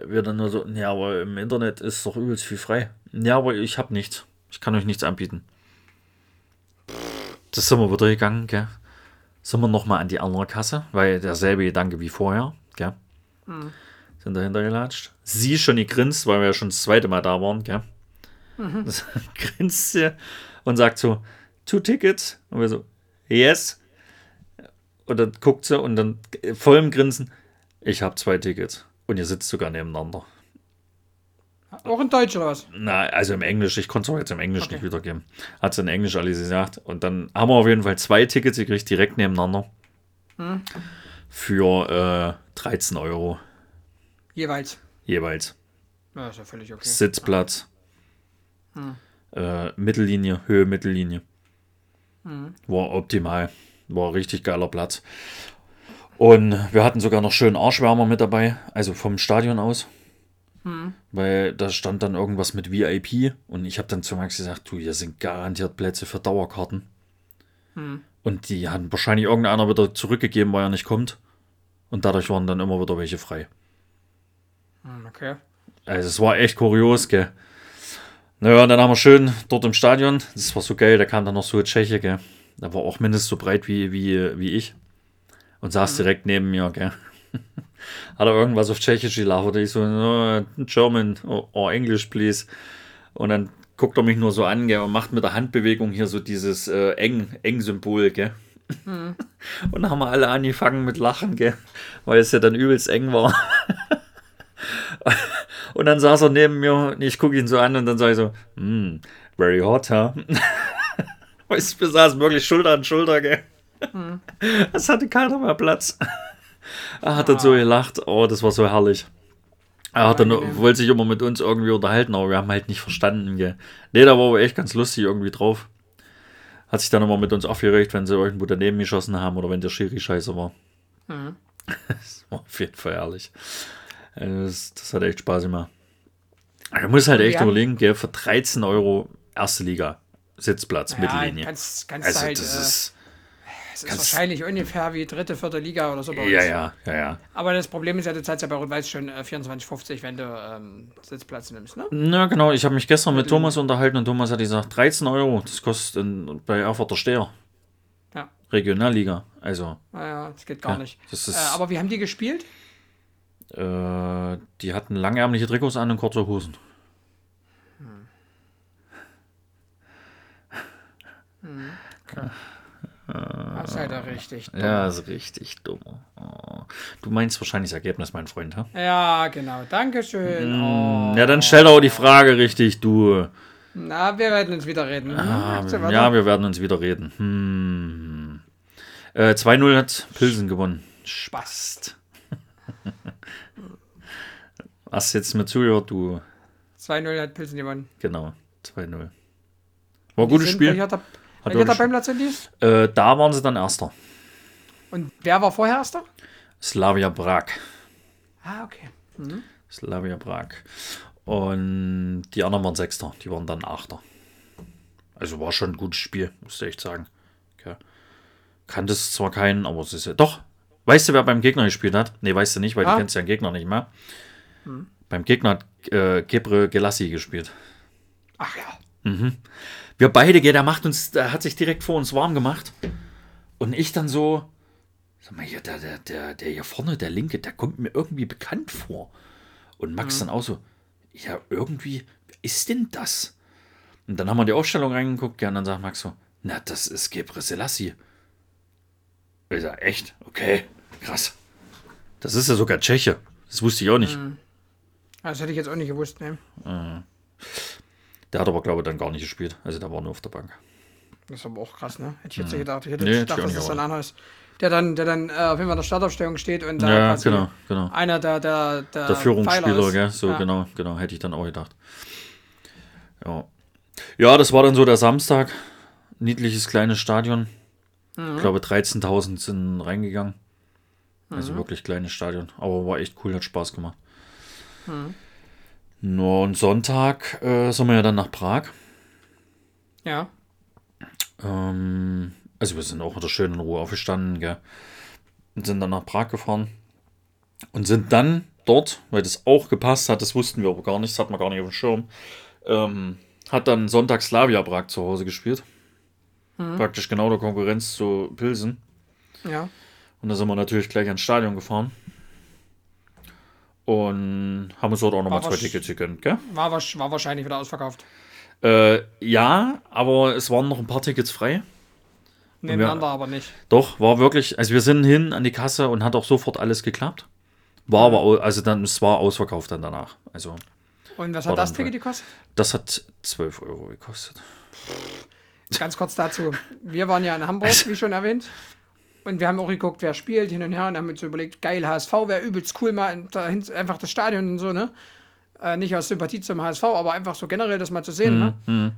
Wir dann nur so, ja, aber im Internet ist doch übelst viel frei. Ja, aber ich hab nichts. Ich kann euch nichts anbieten. Das sind wir wieder gegangen, gell? Sind wir nochmal an die andere Kasse, weil derselbe Gedanke wie vorher, gell? Mhm. Sind dahinter gelatscht. Sie schon gegrinst, weil wir ja schon das zweite Mal da waren, gell? Mhm. Das grinst sie und sagt so, two Tickets. Und wir so, yes. Und dann guckt sie und dann voll im Grinsen, ich habe zwei Tickets. Und ihr sitzt sogar nebeneinander. Auch in Deutsch oder was? Na, also im Englisch. Ich konnte es auch jetzt im Englisch okay. nicht wiedergeben. Hat sie in Englisch alles gesagt. Und dann haben wir auf jeden Fall zwei Tickets gekriegt, direkt nebeneinander. Hm. Für äh, 13 Euro. Jeweils. Jeweils. Ja, ist ja völlig okay. Sitzplatz. Hm. Äh, Mittellinie, Höhe Mittellinie. Hm. War optimal. War richtig geiler Platz. Und wir hatten sogar noch schön Arschwärmer mit dabei, also vom Stadion aus. Hm. Weil da stand dann irgendwas mit VIP und ich habe dann zu Max gesagt, du, hier sind garantiert Plätze für Dauerkarten. Hm. Und die haben wahrscheinlich irgendeiner wieder zurückgegeben, weil er nicht kommt. Und dadurch waren dann immer wieder welche frei. Hm, okay. Also es war echt kurios, gell. Naja, und dann haben wir schön dort im Stadion, das war so geil, da kam dann noch so ein Tscheche, gell. Der war auch mindestens so breit wie, wie, wie ich. Und saß mhm. direkt neben mir, gell. Hat er irgendwas auf Tschechisch gelabert. Ich so, no, German or, or English, please. Und dann guckt er mich nur so an, gell, und macht mit der Handbewegung hier so dieses äh, eng, eng Symbol, gell. Mhm. Und dann haben wir alle angefangen mit Lachen, gell, weil es ja dann übelst eng war. und dann saß er neben mir und ich gucke ihn so an und dann sage ich so, mm, very hot, huh? wir saßen wirklich Schulter an Schulter, gell. Mhm. Es hatte keiner mehr Platz. Er hat dann so gelacht. Oh, das war so herrlich. Er hat dann, wollte sich immer mit uns irgendwie unterhalten, aber wir haben halt nicht verstanden. Gell. Nee, da war aber echt ganz lustig irgendwie drauf. Hat sich dann immer mit uns aufgeregt, wenn sie irgendwo daneben geschossen haben oder wenn der Schiri scheiße war. Mhm. Das war auf jeden Fall herrlich. Also das, das hat echt Spaß gemacht. Du musst halt echt ja. überlegen, gell, für 13 Euro erste Liga Sitzplatz, ja, Mittellinie. Ganz, ganz also halt, das äh, ist das ist wahrscheinlich ungefähr wie dritte, vierte Liga oder so bei uns. Ja, ja, ja, ja. Aber das Problem ist ja, du zahlst ja bei Rot-Weiß schon äh, 24,50, wenn du ähm, Sitzplatz nimmst, ne? Na, genau. Ich habe mich gestern mit Thomas unterhalten und Thomas hat gesagt, 13 Euro, das kostet in, bei Erfurter Steher. Ja. Regionalliga, also. Naja, das geht gar ja, nicht. Äh, aber wie haben die gespielt? Äh, die hatten langärmliche Trikots an und kurze Hosen. Hm. Hm. Ja. Das ist halt richtig dumm. Ja, ist richtig dumm. Oh. Du meinst wahrscheinlich das Ergebnis, mein Freund, ha? Ja, genau. Dankeschön. Mm, oh. Ja, dann stell doch die Frage richtig, du. Na, wir werden uns wieder reden. Ah, hm, ja, wir werden uns wieder reden. Hm. Äh, 2-0 hat Pilsen gewonnen. Spaß. Hast jetzt mir zugehört, du. 2-0 hat Pilsen gewonnen. Genau, 2-0. War ein gutes sind- Spiel. Welcher, Tab Hat welcher Tabellenplatz sind die? Äh, da waren sie dann Erster. Und wer war vorher Erster? Slavia Prag. Ah, okay. Slavia Prag. Und die anderen waren Sechster. Die waren dann Achter. Also war schon ein gutes Spiel, muss ich echt sagen. Okay. Kannte es zwar keinen, aber es ist ja. Doch! Weißt du, wer beim Gegner gespielt hat? Nee, weißt du nicht, weil Ah. du kennst ja den Gegner nicht mehr. Beim Gegner hat äh, Gebre Gelassi gespielt. Ach ja. Wir beide, der macht uns, der hat sich direkt vor uns warm gemacht. Und ich dann so, sag mal, hier, der, der, der, der hier vorne, der Linke, der kommt mir irgendwie bekannt vor. Und Max dann auch so, ja, irgendwie, wer ist denn das? Und dann haben wir die Aufstellung reingeguckt, ja, und dann sagt Max so, na, das ist Gebre Selassie. Ich sag, echt? Okay, krass. Das ist ja sogar Tscheche. Das wusste ich auch nicht. Das hätte ich jetzt auch nicht gewusst, ne? Der hat aber, glaube ich, dann gar nicht gespielt. Also der war nur auf der Bank. Das ist aber auch krass, ne? Hätte ich jetzt nicht gedacht. Ich hätte Nee, gedacht, dass das dann einer ist. Der dann, der dann äh, auf jeden Fall in der Startaufstellung steht und da Ja, genau, genau. einer der, der, der, der Führungsspieler, gell? So, ja. genau, genau, hätte ich dann auch gedacht. Ja. Ja, das war dann so der Samstag. Niedliches kleines Stadion. Mhm. Ich glaube, 13.000 sind reingegangen. Also wirklich kleines Stadion. Aber war echt cool, hat Spaß gemacht. Mhm. Nur und Sonntag äh, sind wir ja dann nach Prag. Ja. Ähm, also wir sind auch wieder schön in Ruhe aufgestanden, gell? Und sind dann nach Prag gefahren. Und sind dann dort, weil das auch gepasst hat, das wussten wir aber gar nicht, das hatten wir gar nicht auf dem Schirm, ähm, hat dann Sonntag Slavia Prag zu Hause gespielt. Praktisch genau der Konkurrenz zu Pilsen. Ja. Und da sind wir natürlich gleich ans Stadion gefahren. Und haben uns dort auch nochmal zwei Tickets gegönnt, gell? War, war wahrscheinlich wieder ausverkauft. Äh, ja, aber es waren noch ein paar Tickets frei. Nebeneinander aber nicht. Doch, war wirklich, also wir sind hin an die Kasse und hat auch sofort alles geklappt. War aber, also dann, es war ausverkauft dann danach. Also, Und was hat das Ticket gekostet? das hat 12 Euro gekostet. Ganz kurz dazu. Wir waren ja in Hamburg, wie schon erwähnt. Und wir haben auch geguckt, wer spielt hin und her und haben uns überlegt, geil, HSV wäre übelst cool, mal dahin, einfach das Stadion und so, ne? Äh, nicht aus Sympathie zum HSV, aber einfach so generell das mal zu sehen, ne?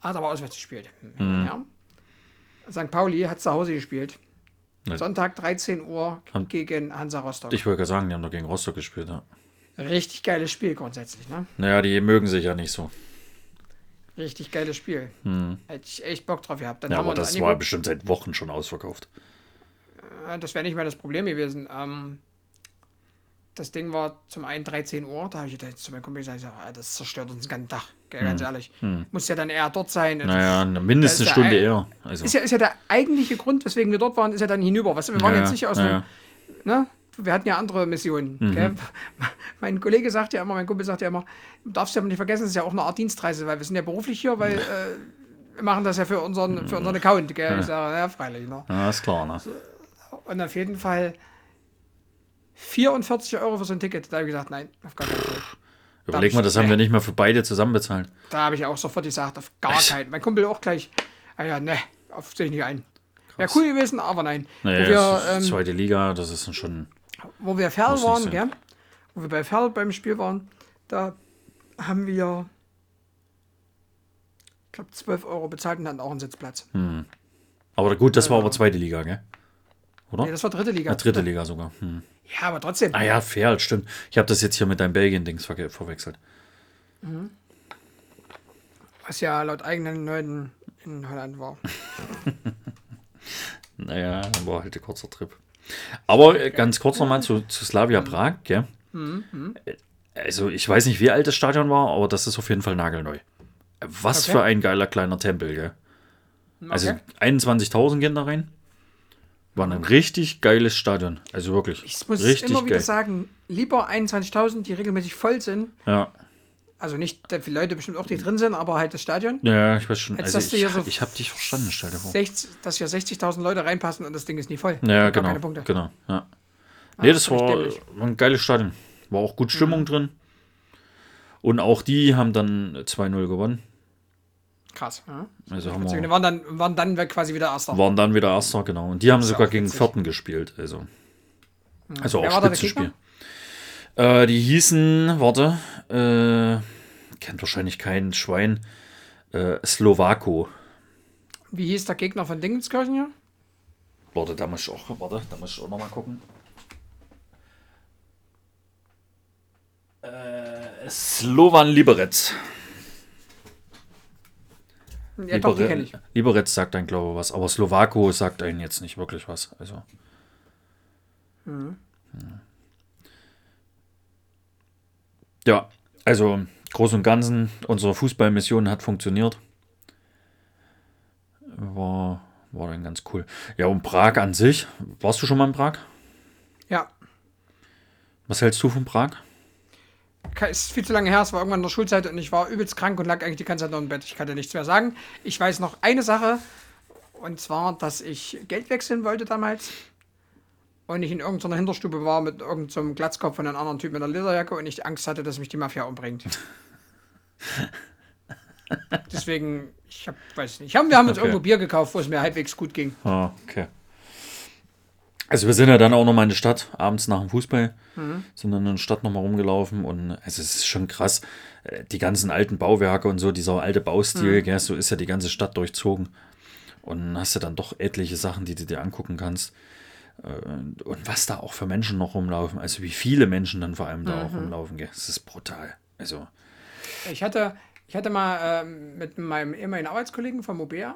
Hat aber auswärts gespielt. Ja. St. Pauli hat zu Hause gespielt. Ne. Sonntag 13 Uhr gegen Hansa Rostock. Ich wollte gerade sagen, die haben doch gegen Rostock gespielt. Ja. Richtig geiles Spiel grundsätzlich, ne? Naja, die mögen sich ja nicht so. Richtig geiles Spiel. Hätte ich echt Bock drauf gehabt. Dann Hm. Ja, aber das war bestimmt seit Wochen schon ausverkauft. Das wäre nicht mehr das Problem gewesen. Ähm, das Ding war zum einen 13 Uhr, da habe ich jetzt zu meinem Kumpel gesagt, ah, das zerstört uns den ganzen Tag, ganz ehrlich. Muss ja dann eher dort sein. Hm. Naja, mindestens eine Stunde eher. Also, Ist ja, ist ja der eigentliche Grund, weswegen wir dort waren, ist ja dann hinüber. Weißt du, wir waren Ja, jetzt nicht aus ja, dem, ja. ne? Wir hatten ja andere Missionen. Gell? Mein Kollege sagt ja immer, mein Kumpel sagt ja immer, du darfst ja nicht vergessen, es ist ja auch eine Art Dienstreise, weil wir sind ja beruflich hier, weil äh, wir machen das ja für unseren, für unseren Account. Gell? Ich sage, ja, freilich. Ne? ja, ist klar, ne? Und auf jeden Fall 44 Euro für so ein Ticket. Da habe ich gesagt, nein, auf gar keinen Fall. Überleg mal, das haben wir nicht mal für beide zusammen bezahlt. Da habe ich auch sofort gesagt, auf gar keinen. Mein Kumpel auch gleich, ah ja, ne, auf sehe ich nicht ein. Wäre cool gewesen, aber nein. Naja, wir, das ist ähm, zweite Liga, das ist schon. Wo wir Ferl waren, gell? wo wir bei Ferl beim Spiel waren, da haben wir, ich glaube, 12 Euro bezahlt und hatten auch einen Sitzplatz. Aber gut, das war aber zweite Liga, gell? Oder? Nee, das war dritte Liga. Ja, dritte Liga sogar. Hm. Ja, aber trotzdem. Ah ja, fair, stimmt. Ich habe das jetzt hier mit deinem Belgien-Dings verge- verwechselt. Was ja laut eigenen Leuten in Holland war. Naja, war halt ein kurzer Trip. Aber ganz kurz nochmal zu, zu Slavia Prag, gell? Äh, Also, ich weiß nicht, wie alt das Stadion war, aber das ist auf jeden Fall nagelneu. Was Okay. für ein geiler kleiner Tempel, gell? Also, Okay. 21.000 gehen da rein. War ein richtig geiles Stadion. Also wirklich. Ich muss richtig immer wieder geil. sagen, lieber 21.000, die regelmäßig voll sind, Ja, Also nicht viele Leute bestimmt auch, die drin sind, aber halt das Stadion. Ja, ich weiß schon. Also ich, so ich habe dich verstanden, stell dir vor. 60, dass hier 60.000 Leute reinpassen und das Ding ist nie voll. Ja, genau. Keine Punkte. Genau, ja. Nee, das das war, war ein geiles Stadion. War auch gut Stimmung drin. Und auch die haben dann 2-0 gewonnen. Krass. Ja. Also haben wir, waren dann, waren dann quasi wieder Erster. waren dann wieder Erster, genau. Und die haben sogar gegen witzig. Vierten gespielt. Also, also Wer auch Spitzenspiel. Äh, die hießen, warte, äh, kennt wahrscheinlich kein Schwein, äh, Slowako. Wie hieß der Gegner von Dingenskirchen hier? Warte, da muss ich auch, warte, da muss ich auch nochmal gucken. Äh, Slovan Liberec. Ja, doch, die kenne ich. Liberec sagt ein glaube was, aber Slowako sagt einen jetzt nicht wirklich was. Also. Mhm. Hm. Ja, also groß und ganzen, unsere Fußballmission hat funktioniert. War, war dann ganz cool. Ja, und Prag an sich, warst du schon mal in Prag? Ja. Was hältst du von Prag? Ist viel zu lange her, es war irgendwann in der Schulzeit und ich war übelst krank und lag eigentlich die ganze Zeit noch im Bett. Ich kann dir nichts mehr sagen. Ich weiß noch eine Sache, und zwar, dass ich Geld wechseln wollte damals. Und ich in irgendeiner Hinterstube war mit irgendeinem so Glatzkopf von einem anderen Typ mit einer Lederjacke und ich Angst hatte, dass mich die Mafia umbringt. Deswegen, ich hab, weiß nicht. Wir haben uns Okay. irgendwo Bier gekauft, wo es mir halbwegs gut ging. Ah, okay. Also wir sind ja dann auch nochmal in der Stadt, abends nach dem Fußball, sind dann in der Stadt nochmal rumgelaufen und also es ist schon krass, äh, die ganzen alten Bauwerke und so, dieser alte Baustil, gell, so ist ja die ganze Stadt durchzogen. Und dann hast du dann doch etliche Sachen, die du dir angucken kannst. Äh, Und was da auch für Menschen noch rumlaufen, also wie viele Menschen dann vor allem da auch rumlaufen, gell, das ist brutal. Also, Ich hatte, ich hatte mal ähm, mit meinem ehemaligen Arbeitskollegen vom Mobea,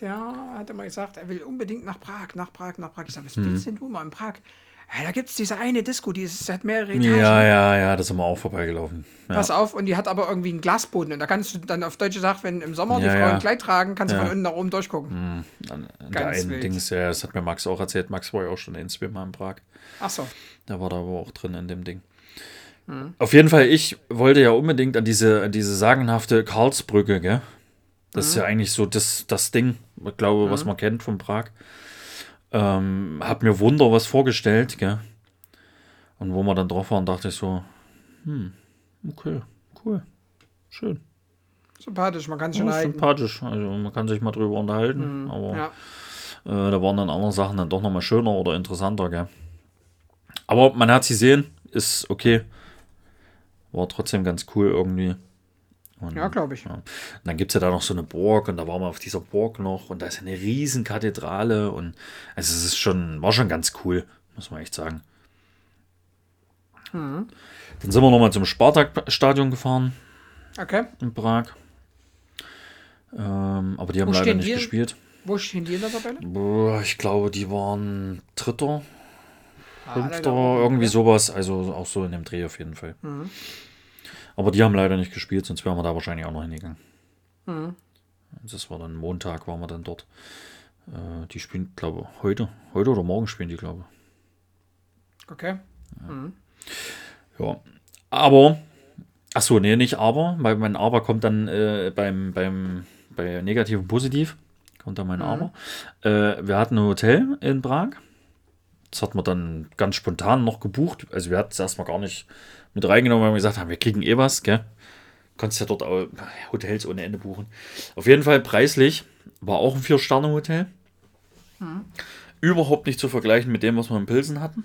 der hat immer gesagt, er will unbedingt nach Prag, nach Prag, nach Prag. Ich sage, was Mhm. willst denn du mal in Prag? Da gibt es diese eine Disco, die ist, hat mehrere Etagen. ja, ja, ja, da sind wir auch vorbeigelaufen. Ja. Pass auf, und die hat aber irgendwie einen Glasboden. Und da kannst du dann auf deutsche Sache, wenn im Sommer die Ja, Frauen ja. ein Kleid tragen, kannst du. Mhm. von unten nach oben durchgucken. An, an der Ganz einen wild. Dings, ja, das hat mir Max auch erzählt. Max war ja auch schon in zweimal in Prag. Ach so. Der war da aber auch drin in dem Ding. Hm. Auf jeden Fall, ich wollte ja unbedingt an diese, an diese sagenhafte Karlsbrücke, gell? Das ist Hm. ja eigentlich so das, das Ding, ich glaube, was man kennt von Prag. Ähm, hab mir Wunder was vorgestellt, gell? Und wo wir dann drauf waren, dachte ich so, hm, okay, cool, schön. Sympathisch, man kann schon Ja, sympathisch. Also man kann sich mal drüber unterhalten, aber Hm. Ja. äh, da waren dann andere Sachen dann doch nochmal schöner oder interessanter, gell? Aber man hat sie sehen, ist okay. War trotzdem ganz cool irgendwie. Und, ja, glaube ich. ja. Und dann gibt es ja da noch so eine Burg und da waren wir auf dieser Burg noch und da ist eine riesen Kathedrale und also es ist schon, war schon ganz cool, muss man echt sagen. Mhm. Dann sind wir nochmal zum Spartak-Stadion gefahren Okay. in Prag. Ähm, aber die haben Wo leider nicht die? gespielt. Wo stehen die in der Tabelle? Boah, ich glaube, die waren Dritter, Ah, Fünfter, irgendwie sowas. Also auch so in dem Dreh auf jeden Fall. Aber die haben leider nicht gespielt, sonst wären wir da wahrscheinlich auch noch hingegangen. Das war dann Montag, waren wir dann dort. Äh, die spielen, glaube ich, heute. Heute oder morgen spielen die, glaube Okay. ich. Ja. Aber, ach so, nee, nicht aber, weil mein Aber kommt dann äh, beim, beim, bei negativ und positiv. Kommt dann mein Aber. Äh, wir hatten ein Hotel in Prag. Das hat man dann ganz spontan noch gebucht. Also wir hatten es erstmal gar nicht mit reingenommen, weil wir gesagt haben, wir kriegen eh was, gell? Konntest ja dort auch Hotels ohne Ende buchen. Auf jeden Fall preislich war auch ein Vier-Sterne-Hotel. Überhaupt nicht zu vergleichen mit dem, was wir in Pilsen hatten.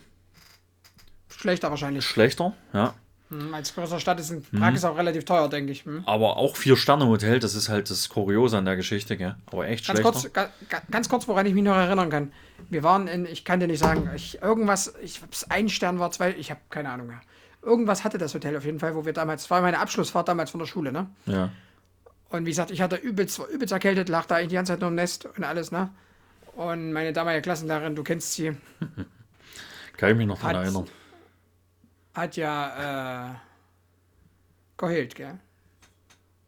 Schlechter wahrscheinlich. Schlechter, ja. Hm, Als größere Stadt ist in Mhm. Prag ist auch relativ teuer, denke ich. Hm. Aber auch Vier-Sterne-Hotel, das ist halt das Kuriose an der Geschichte, gell? Aber echt Ganz schlechter. kurz, ga, ga, ganz kurz, woran ich mich noch erinnern kann. Wir waren in, ich kann dir nicht sagen, ich, irgendwas, ich hab's ein Stern war zwei, ich habe keine Ahnung mehr. Irgendwas hatte das Hotel auf jeden Fall, wo wir damals, war meine Abschlussfahrt damals von der Schule, ne? Ja. Und wie gesagt, ich hatte übelst, war übelst erkältet, lag da eigentlich die ganze Zeit nur im Nest und alles, ne? Und meine damalige Klassenlehrerin, du kennst sie, Kann ich mich noch dran Hat- erinnern. hat ja äh, geheult, gell?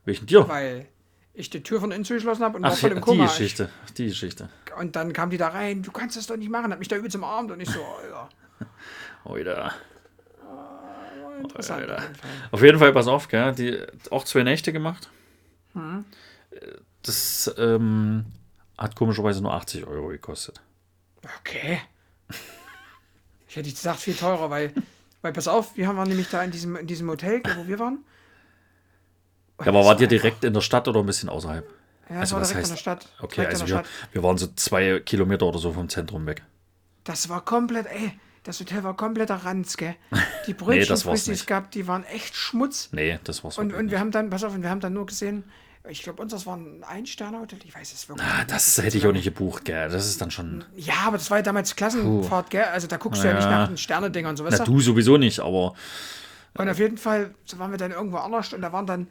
Welchen dir? Weil ich die Tür von innen zugeschlossen habe und war Ach, voll ja, im die Koma. Geschichte. Die Geschichte. Und dann kam die da rein, du kannst das doch nicht machen, hat mich da übelst umarmt und ich so, Alter. Oida. Interessant. Alter. auf jeden Fall. Auf jeden Fall, pass auf, gell? Die auch zwei Nächte gemacht. Das ähm, hat komischerweise nur 80 Euro gekostet. Okay. Ich hätte gesagt, viel teurer, weil, weil pass auf, wir waren nämlich da in diesem, in diesem Hotel, wo wir waren. Ja, aber wart ihr direkt in der Stadt oder ein bisschen außerhalb? Ja, Also war was direkt in heißt- der Stadt. Okay, direkt also wir, Stadt. wir waren so zwei Kilometer oder so vom Zentrum weg. Das war komplett, ey, das Hotel war kompletter Ranz, gell? Die Brötchen, das war's die es nicht. gab, die waren echt Schmutz. Nee, das war's Und, und wir nicht. haben dann, pass auf, und wir haben dann nur gesehen, ich glaube, unseres war ein Ein-Sterne-Hotel, ich weiß es wirklich Ah, nicht. das ist hätte ich auch nicht gebucht, gell? Das ist dann schon. Ja, aber das war ja damals Klassenfahrt, gell? Also da guckst du ja, nicht Ja. nach den Sterne-Dingern und so, weißt Na, du? sowieso nicht, aber Und auf jeden Fall so waren wir dann irgendwo anders und da waren dann,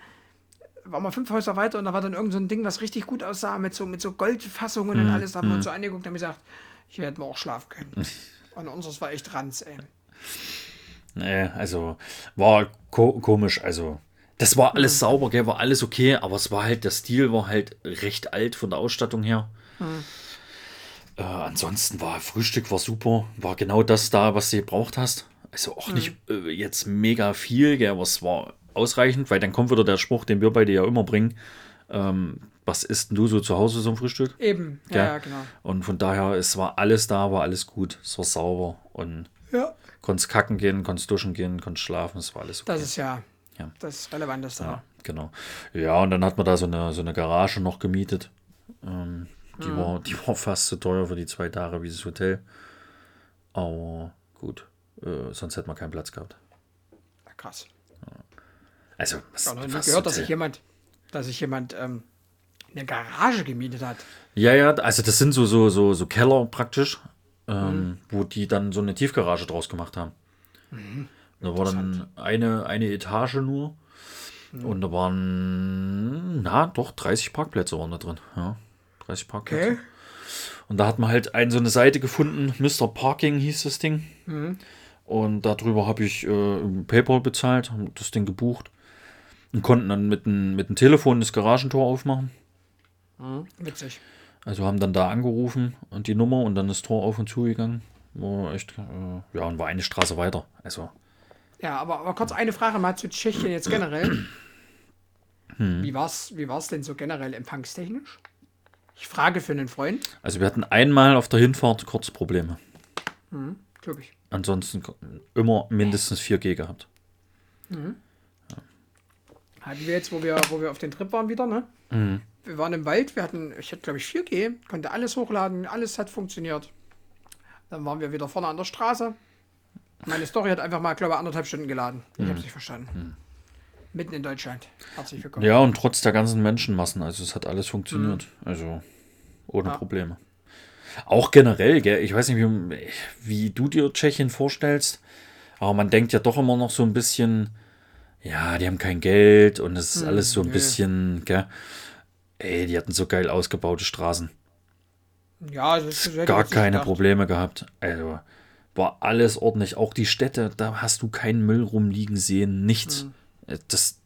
waren wir fünf Häuser weiter und da war dann irgend so ein Ding, was richtig gut aussah, mit so, mit so Goldfassungen Mhm. und alles. Da haben wir uns so angeguckt und haben gesagt, hier hätten wir auch schlafen können. Und unseres war echt Ranz, ey. nee, also war ko komisch. Also, das war alles sauber, gell? War alles okay, aber es war halt, der Stil war halt recht alt von der Ausstattung her. Äh, ansonsten war Frühstück war super, war genau das da, was du gebraucht hast. Also auch nicht äh, jetzt mega viel, gell, aber es war ausreichend, weil dann kommt wieder der Spruch, den wir beide ja immer bringen. Ähm, was isst denn du so zu Hause zum Frühstück? Eben, ja, ja, genau. Und von daher, es war alles da, war alles gut, es war sauber und Ja. konntest kacken gehen, konntest duschen gehen, konntest schlafen, es war alles okay. Das ist ja, Ja. das Relevanteste. Ja, genau. Ja, und dann hat man da so eine, so eine Garage noch gemietet. Ähm, die, Mhm. war, die war fast so teuer für die zwei Tage wie das Hotel. Aber gut, äh, sonst hätte man keinen Platz gehabt. Krass. Also, was, Ich habe noch nie gehört, dass sich jemand, dass sich jemand ähm, eine Garage gemietet hat. Ja, ja, also das sind so, so, so, so Keller praktisch, Mhm. ähm, wo die dann so eine Tiefgarage draus gemacht haben. Mhm. Da war dann eine, eine Etage nur. Mhm. Und da waren, na doch, 30 Parkplätze waren da drin. Ja, 30 Parkplätze. Okay. Und da hat man halt ein, so eine Seite gefunden, Mr. Parking hieß das Ding. Mhm. Und darüber habe ich äh, PayPal bezahlt, das Ding gebucht. Und konnten dann mit dem, mit dem Telefon das Garagentor aufmachen. Witzig. Also haben dann da angerufen und die Nummer und dann das Tor auf und zugegangen. War echt, äh, ja, und war eine Straße weiter. Also, Ja, aber, aber kurz eine Frage mal zu Tschechien jetzt generell. Hm. Wie war's, wie war's denn so generell empfangstechnisch? Ich frage für einen Freund, also wir hatten einmal auf der Hinfahrt kurz Probleme. glaube ich. Ansonsten immer mindestens 4G gehabt. Hatten wir jetzt, wo wir, wo wir auf den Trip waren wieder, ne? Mhm. Wir waren im Wald, wir hatten, ich hatte glaube ich 4G, konnte alles hochladen, alles hat funktioniert. Dann waren wir wieder vorne an der Straße. Meine Story hat einfach mal, glaube ich, anderthalb Stunden geladen. Ich habe es nicht verstanden. Mitten in Deutschland. Herzlich willkommen. Mhm. Ja, und trotz der ganzen Menschenmassen, also es hat alles funktioniert. Also ohne Ja. Probleme. Auch generell, gell, ich weiß nicht, wie, wie du dir Tschechien vorstellst, aber man denkt ja doch immer noch so ein bisschen, ja, die haben kein Geld und es ist alles so ein bisschen, gell. Ey, die hatten so geil ausgebaute Straßen. Ja, das ist hätte ich Gar keine gedacht. Probleme gehabt. Also war alles ordentlich. Auch die Städte, da hast du keinen Müll rumliegen sehen, nichts. Mhm. Äh, Das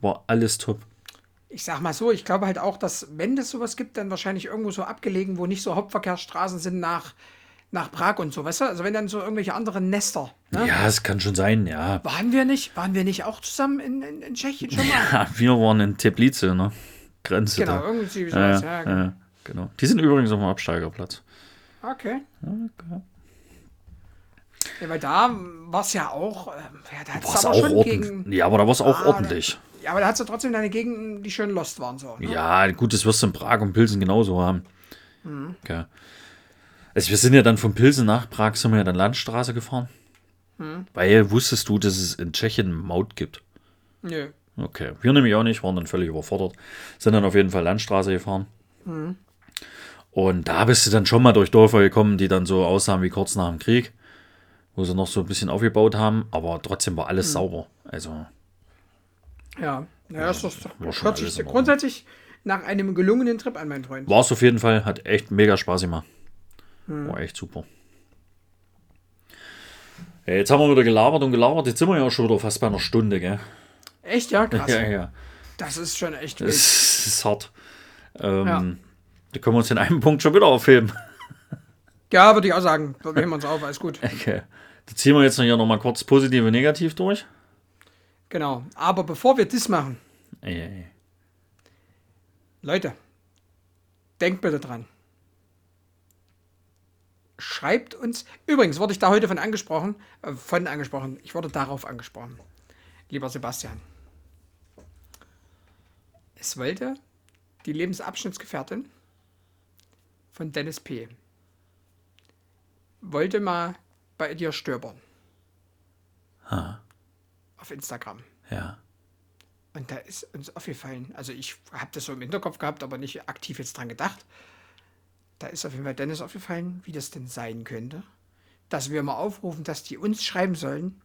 war alles top. Ich sag mal so, ich glaube halt auch, dass wenn es sowas gibt, dann wahrscheinlich irgendwo so abgelegen, wo nicht so Hauptverkehrsstraßen sind nach, nach Prag und so, weißt du? Also wenn dann so irgendwelche anderen Nester. Ne? Ja, es kann schon sein, ja. Waren wir nicht? Waren wir nicht auch zusammen in, in, in Tschechien schon mal? Ja, wir waren in Teplice, ne? Grenze Genau, da. irgendwie Ja, sowas. ja, Ja, genau. ja, genau. Die sind übrigens auf dem Absteigerplatz. Okay. Ja, weil da war es ja auch, ähm, ja, da hat's aber auch schon gegen, Ja, aber da war es auch Ah, ordentlich. ja, aber da hat es trotzdem deine Gegenden, die schön lost waren so. Ne? Ja, gut, das wirst du in Prag und Pilsen genauso haben. Mhm. Okay. Also wir sind ja dann von Pilsen nach Prag, sind wir ja dann Landstraße gefahren. Mhm. Weil wusstest du, dass es in Tschechien Maut gibt? Nö. Okay, wir nämlich auch nicht, waren dann völlig überfordert. Sind dann auf jeden Fall Landstraße gefahren. Mhm. Und da bist du dann schon mal durch Dörfer gekommen, die dann so aussahen wie kurz nach dem Krieg, wo sie noch so ein bisschen aufgebaut haben, aber trotzdem war Mhm. alles sauber. Also, Ja, ja das ist schon hört sich grundsätzlich nach einem gelungenen Trip an, mein Freund. war es auf jeden Fall, hat echt mega Spaß gemacht. Mhm. War echt super. Ja, jetzt haben wir wieder gelabert und gelabert. Jetzt sind wir ja auch schon wieder fast bei einer Stunde, gell? Echt, ja, krass. Ja, ja. Das ist schon echt wild. Das ist hart. Ähm, Ja. Da können wir uns in einem Punkt schon wieder aufheben. Ja, würde ich auch sagen. Da nehmen wir uns auf, alles gut. Okay. Da ziehen wir jetzt noch hier nochmal kurz positiv und negativ durch. Genau. Aber bevor wir das machen, Ey, ey. Leute, denkt bitte dran. Schreibt uns. Übrigens wurde ich da heute von angesprochen, äh, von angesprochen. Ich wurde darauf angesprochen. Lieber Sebastian. Wollte die Lebensabschnittsgefährtin von Dennis P. wollte mal bei dir stöbern. Auf Instagram. Ja. Und da ist uns aufgefallen, also ich habe das so im Hinterkopf gehabt, aber nicht aktiv jetzt dran gedacht. Da ist auf jeden Fall Dennis aufgefallen, wie das denn sein könnte, dass wir mal aufrufen, dass die uns schreiben sollen.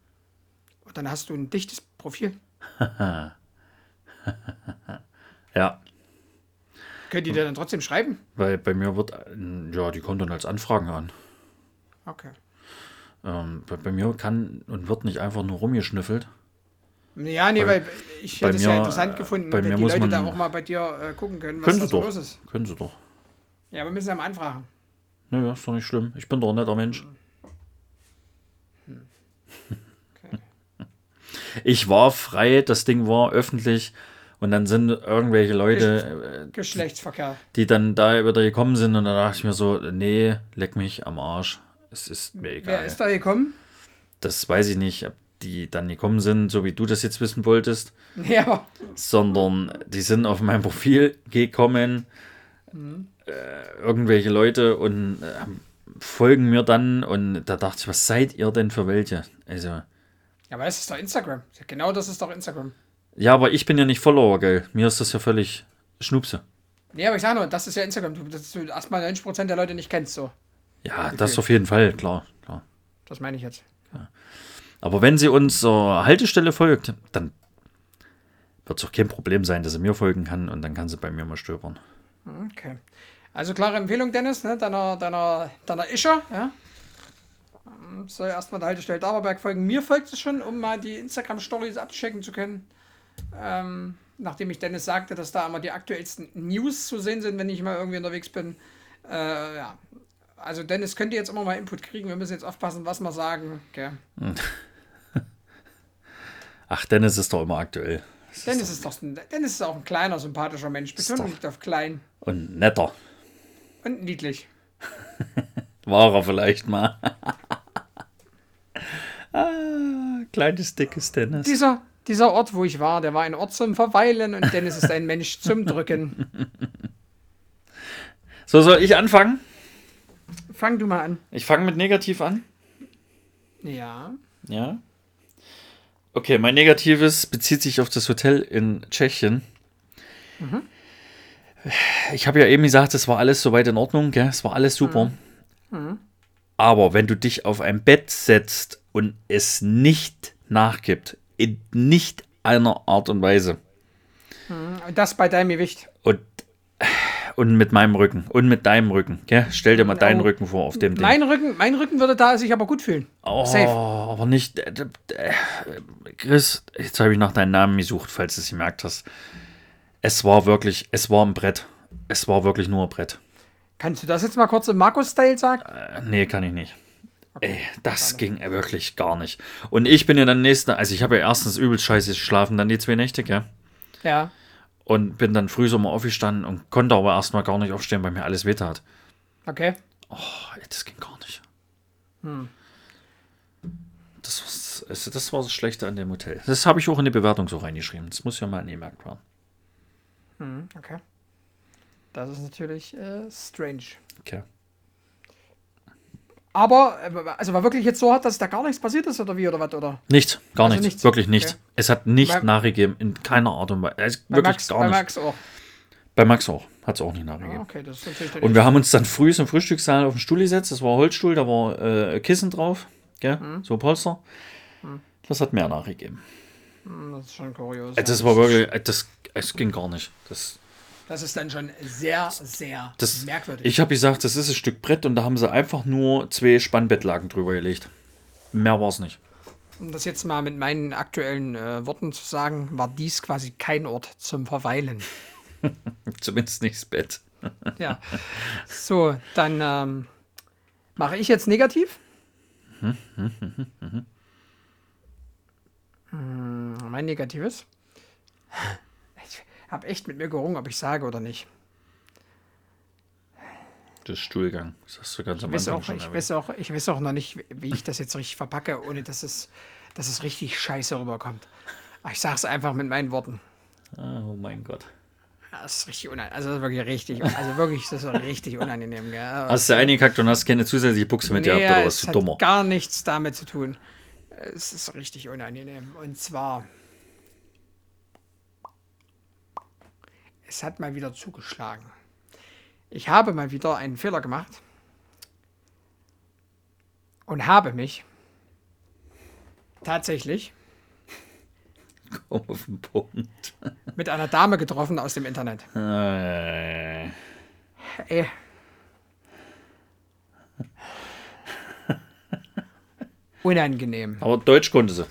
Und dann hast du ein dichtes Profil. Ja. Könnt ihr dir dann trotzdem schreiben? Weil bei mir wird, ja, die kommen dann als Anfragen an. Okay. Ähm, bei, bei mir kann und wird nicht einfach nur rumgeschnüffelt. Ja, nee, Bei- weil ich hätte es ja interessant äh, gefunden, wenn die Leute da man- auch mal bei dir äh, gucken können, was da so doch. los ist. Können sie doch. Ja, wir müssen ja mal anfragen. Naja, ist doch nicht schlimm. Ich bin doch ein netter Mensch. Okay. Ich war frei, das Ding war öffentlich und dann sind irgendwelche Leute, äh, Geschlechtsverkehr. die dann da wieder gekommen sind und dann dachte ich mir so, nee, leck mich am Arsch. Es ist mir Wer egal. ist da gekommen? Das weiß ich nicht, ob die dann gekommen sind, so wie du das jetzt wissen wolltest, aber sondern die sind auf mein Profil gekommen, äh, irgendwelche Leute und äh, folgen mir dann und da dachte ich, was seid ihr denn für welche? Also, Ja, aber das ist doch Instagram. Genau das ist doch Instagram. Ja, aber ich bin ja nicht Follower, gell? Mir ist das ja völlig Schnupse. Nee, aber ich sag nur, das ist ja Instagram. Du, dass du erstmal 90% der Leute nicht kennst, so. Ja, das auf jeden Fall, klar, klar. Das meine ich jetzt. Aber wenn sie uns zur Haltestelle folgt, dann wird es auch kein Problem sein, dass sie mir folgen kann und dann kann sie bei mir mal stöbern. Okay. Also klare Empfehlung, Dennis, ne? deiner, deiner, deiner Ischer, ja. Ähm, Soll erstmal der Haltestelle Daberberg folgen. Mir folgt es schon, um mal die Instagram-Stories abchecken zu können. Ähm, nachdem ich Dennis sagte, dass da immer die aktuellsten News zu sehen sind, wenn ich mal irgendwie unterwegs bin. Äh, ja. Also Dennis könnt ihr jetzt immer mal Input kriegen. Wir müssen jetzt aufpassen, was wir sagen. Okay. Ach, Dennis ist doch immer aktuell. Das Dennis ist doch ein, Dennis ist auch ein kleiner, sympathischer Mensch. Betonung liegt auf klein Und netter. und niedlich. War er vielleicht mal. ah, kleines, dickes Dennis. Dieser, dieser Ort, wo ich war, der war ein Ort zum Verweilen und Dennis ist ein Mensch zum Drücken. So, soll ich anfangen? Fang du mal an. Ich fange mit negativ an. Ja. Ja. Okay, mein Negatives bezieht sich auf das Hotel in Tschechien. Ich habe ja eben gesagt, es war alles soweit in Ordnung, gell? es war alles super. Aber wenn du dich auf ein Bett setzt und es nicht nachgibt, in nicht einer Art und Weise, Und das bei deinem Gewicht. und, und mit meinem Rücken und mit deinem Rücken, gell? stell dir mal deinen Oh. Rücken vor auf dem Ding. Mein Rücken, mein Rücken würde da sich aber gut fühlen. Oh, Safe. aber nicht. Äh, äh, Chris, jetzt habe ich nach deinem Namen gesucht, falls du es gemerkt hast. Es war wirklich, es war ein Brett. Es war wirklich nur ein Brett. Kannst du das jetzt mal kurz im Markus-Style sagen? Äh, nee, kann ich nicht. Ey, das ging wirklich gar nicht. Und ich bin ja dann nächsten, also ich habe ja erstens übelst scheiße geschlafen, dann die zwei Nächte, gell? Ja. Und bin dann früh so mal aufgestanden und konnte aber erstmal gar nicht aufstehen, weil mir alles weh tat. Okay. Oh, ey, das ging gar nicht. Das, war, also das war das Schlechte an dem Hotel. Das habe ich auch in die Bewertung so reingeschrieben. Das muss ja mal angemerkt werden. Hm, okay. Das ist natürlich äh, strange. Okay. Aber, äh, also war wirklich jetzt so hart, dass da gar nichts passiert ist oder wie oder was? Oder? Nichts, gar Also nichts, nichts. Wirklich nichts. Okay. Es hat nicht Bei- nachgegeben, in keiner Art und Weise. Also Bei wirklich Max, gar bei nicht. Max auch. Bei Max auch. Hat es auch nicht Ah, nachgegeben. okay, das ist natürlich dann Und wir haben uns dann früh im Frühstückssaal auf den Stuhl gesetzt. Das war Holzstuhl, da war äh, Kissen drauf. Mhm. So Polster. Das hat mehr nachgegeben. Hm, Das ist schon kurios. Also Das war wirklich, äh, das, es ging gar nicht. Das, Das ist dann schon sehr, sehr das, merkwürdig. ich habe gesagt, das ist ein Stück Brett und da haben sie einfach nur zwei Spannbettlaken drüber gelegt. Mehr war es nicht. Um das jetzt mal mit meinen aktuellen äh, Worten zu sagen, war dies quasi kein Ort zum Verweilen. Zumindest nicht das Bett. Ja. So, dann ähm, mache ich jetzt negativ. Hm, mein Negatives. Habe echt mit mir gerungen, ob ich sage oder nicht. Das Stuhlgang. Das hast du ganz am Anfang auch, schon ich weiß, auch, ich weiß auch noch nicht, wie ich das jetzt richtig verpacke, ohne dass es, dass es richtig scheiße rüberkommt. Aber ich sage es einfach mit meinen Worten. Oh mein Gott. Das ist richtig unangenehm. Also wirklich richtig, also wirklich, das ist richtig unangenehm. Gell? Hast du eingekackt und hast keine zusätzliche Buchse mit nee, dir gehabt oder was? Es hat dummer. gar nichts damit zu tun. Es ist richtig unangenehm. Und zwar, es hat mal wieder zugeschlagen. Ich habe mal wieder einen Fehler gemacht und habe mich tatsächlich Komm auf den Punkt. Mit einer Dame getroffen aus dem Internet. Äh. Ey. Unangenehm. Aber Deutsch konnte sie.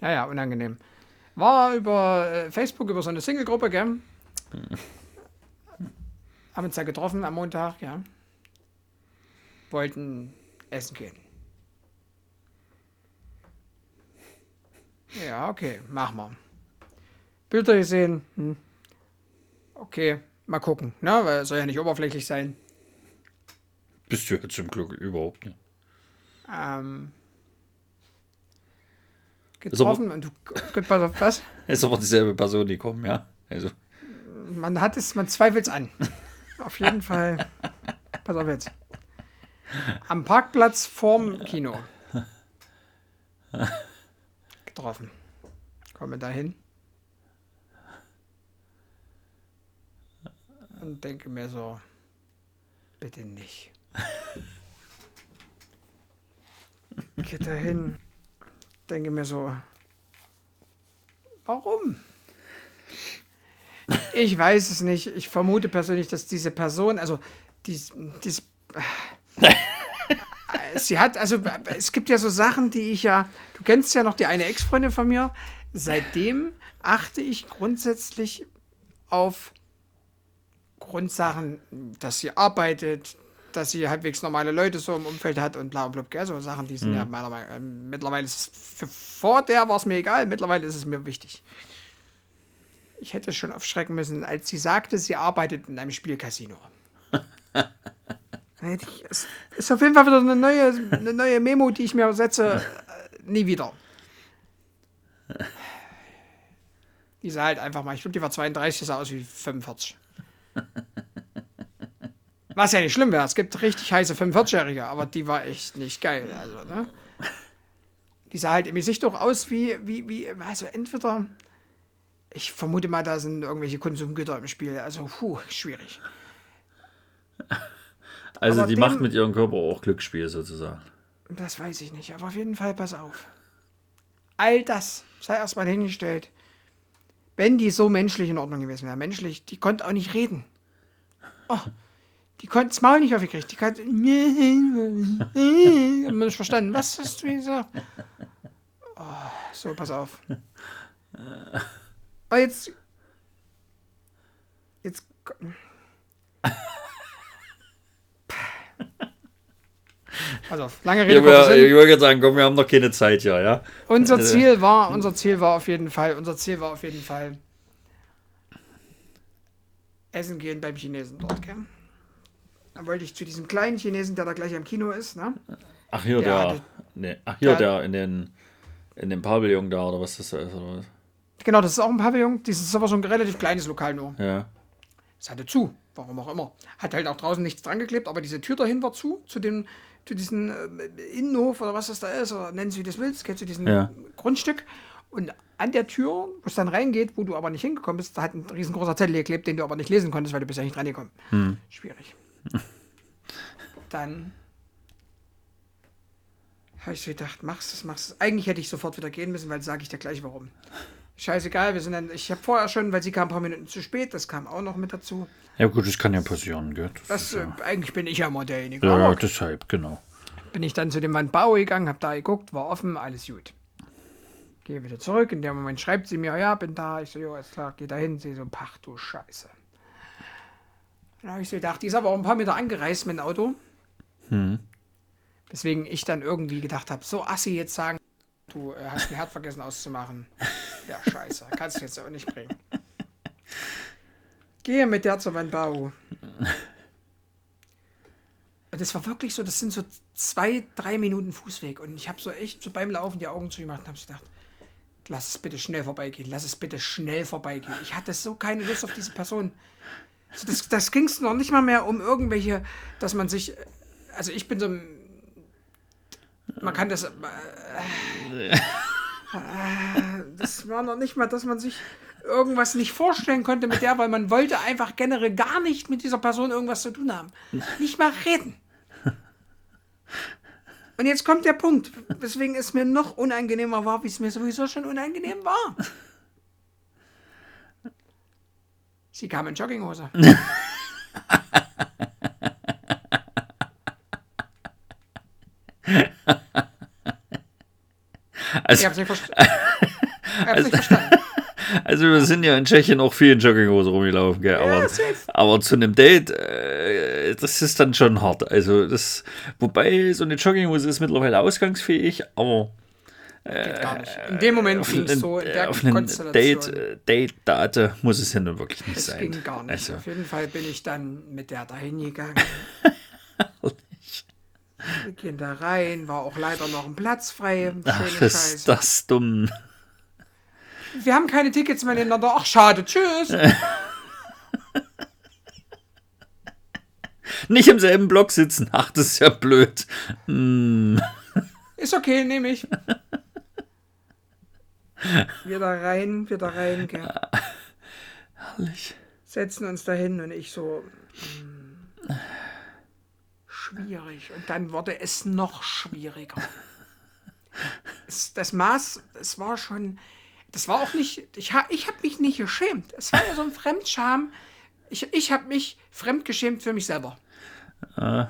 Ja, ja, unangenehm. War über äh, Facebook, über so eine Single-Gruppe, gell? Haben uns da getroffen am Montag, ja. Wollten essen gehen. Ja, okay, machen wir. Bilder gesehen. Hm. Okay, mal gucken. Ne? Weil soll ja nicht oberflächlich sein. Bist du ja zum Glück überhaupt nicht. Ähm, getroffen und du pass auf was? Ist aber dieselbe Person, die kommt, ja. Also. Man hat es, man zweifelt es an. auf jeden Fall. Pass auf jetzt. Am Parkplatz vorm Kino getroffen. Komme dahin. Und denke mir so, bitte nicht. Geh dahin. Denke mir so, warum? Ich weiß es nicht. Ich vermute persönlich, dass diese Person, also dies, dies, sie hat, also es gibt ja so Sachen, die ich ja, du kennst ja noch die eine Ex-Freundin von mir. Seitdem achte ich grundsätzlich auf Grundsachen, dass sie arbeitet, dass sie halbwegs normale Leute so im Umfeld hat und bla bla bla. So Sachen, die sind mhm. ja meiner Meinung nach, äh, mittlerweile ist es, für, vor der war es mir egal, mittlerweile ist es mir wichtig. Ich hätte schon aufschrecken müssen, als sie sagte, sie arbeitet in einem Spielcasino. Es ist auf jeden Fall wieder eine neue, eine neue Memo, die ich mir setze. Äh, nie wieder. Die sah halt einfach mal, ich glaube, die war 32, sah aus wie 45. Was ja nicht schlimm wäre. Es gibt richtig heiße 45-Jährige, aber die war echt nicht geil. Also, ne? Die sah halt im Gesicht doch aus wie, wie, wie, also entweder, ich vermute mal, da sind irgendwelche Konsumgüter im Spiel. Also, puh, schwierig. Also aber die dem, macht mit ihrem Körper auch Glücksspiel sozusagen. Das weiß ich nicht, aber auf jeden Fall pass auf. All das sei erstmal hingestellt. Wenn die so menschlich in Ordnung gewesen wäre, menschlich, die konnte auch nicht reden. Oh, die konnte das Maul nicht aufgekriegt. Die konnte. Ich hab nicht verstanden. Was hast du gesagt? Oh, so, pass auf. Oh, jetzt. Jetzt. Also, lange Rede, Ich würde sagen, komm, wir haben noch keine Zeit ja, ja. Unser äh, Ziel war, unser Ziel war auf jeden Fall, unser Ziel war auf jeden Fall Essen gehen beim Chinesen dort, gell? Dann wollte ich zu diesem kleinen Chinesen, der da gleich am Kino ist, ne? Ach, hier der, der nee, ach, hier der, der, in den in dem Pavillon da, oder was das da ist, oder was? Genau, das ist auch ein Pavillon. Das ist aber so ein relativ kleines Lokal nur. Ja. Es hatte zu, warum auch immer. Hat halt auch draußen nichts dran geklebt, aber diese Tür dahin war zu, zu dem, zu diesem äh, Innenhof oder was das da ist, oder nennen Sie wie das willst, kennst du diesen ja. Grundstück. Und an der Tür, wo es dann reingeht, wo du aber nicht hingekommen bist, da hat ein riesengroßer Zettel geklebt, den du aber nicht lesen konntest, weil du bist ja nicht reingekommen. Hm. Schwierig. dann habe ich so gedacht, machst es, machst es. Eigentlich hätte ich sofort wieder gehen müssen, weil sage ich dir gleich warum. Scheißegal, wir sind dann, ich habe vorher schon, weil sie kam ein paar Minuten zu spät, das kam auch noch mit dazu. Ja gut, das kann ja passieren, gell? Das, das ja. Äh, eigentlich bin ich ja immer derjenige. Ja, ja, deshalb, genau. Bin ich dann zu dem Mann Bau gegangen, habe da geguckt, war offen, alles gut. Gehe wieder zurück, in dem Moment schreibt sie mir, ja, bin da. Ich so, jo, ist klar, geh da hin. Sie so, pach du Scheiße. Dann habe ich so gedacht, die ist aber auch ein paar Meter angereist mit dem Auto. Hm. Deswegen ich dann irgendwie gedacht habe, so assi jetzt sagen, du äh, hast den Herd vergessen auszumachen. Ja, scheiße, kannst du jetzt auch nicht bringen. Gehe mit der zur Wandbau. Und das war wirklich so, das sind so zwei, drei Minuten Fußweg. Und ich habe so echt so beim Laufen die Augen zugemacht und habe gedacht, lass es bitte schnell vorbeigehen, lass es bitte schnell vorbeigehen. Ich hatte so keine Lust auf diese Person. Also das, das ging es noch nicht mal mehr um irgendwelche, dass man sich, also ich bin so, man kann das, äh, äh, das war noch nicht mal, dass man sich irgendwas nicht vorstellen konnte mit der, weil man wollte einfach generell gar nicht mit dieser Person irgendwas zu tun haben. Nicht mal reden. Und jetzt kommt der Punkt, weswegen es mir noch unangenehmer war, wie es mir sowieso schon unangenehm war. Sie kam in Jogginghose. also, ich hab's nicht, versta also, nicht verstanden. Also wir sind ja in Tschechien auch viel in Jogginghose rumgelaufen, gell? Aber, ja, aber zu einem Date, äh, das ist dann schon hart. Also das, wobei so eine Jogginghose ist mittlerweile ausgangsfähig, aber Geht gar nicht. In dem Moment ging es so in der auf Konstellation. Date, Date Date muss es ja nun wirklich nicht es sein. ging gar nicht. Also. Auf jeden Fall bin ich dann mit der dahin gegangen. Wir gehen da rein, war auch leider noch ein Platz frei. Ach, ist Scheiße. das dumm. Wir haben keine Tickets mehr nebeneinander. Ach, schade. Tschüss. Nicht im selben Block sitzen. Ach, das ist ja blöd. Hm. Ist okay, nehme ich. Wir da rein, wir da rein. Gell. Herrlich. Setzen uns da hin und ich so. Hm, schwierig. Und dann wurde es noch schwieriger. Es, das Maß, es war schon das war auch nicht, ich, ha, ich habe mich nicht geschämt. Es war ja so ein Fremdscham. Ich, ich habe mich fremdgeschämt für mich selber. Äh.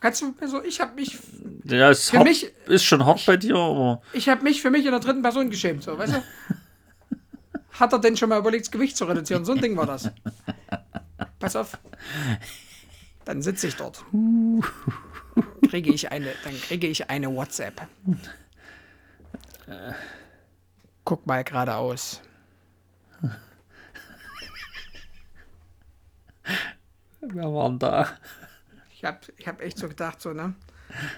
Kannst du mir so, ich habe mich. Ja, es für hart, mich, ist schon hart bei dir, aber. Ich habe mich für mich in der dritten Person geschämt, so, weißt du? Hat er denn schon mal überlegt, das Gewicht zu reduzieren? So ein Ding war das. Pass auf. Dann sitze ich dort. Kriege ich eine, dann kriege ich eine WhatsApp. Äh guck mal geradeaus. Wer war denn da? Ich habe ich hab echt so gedacht, so, ne?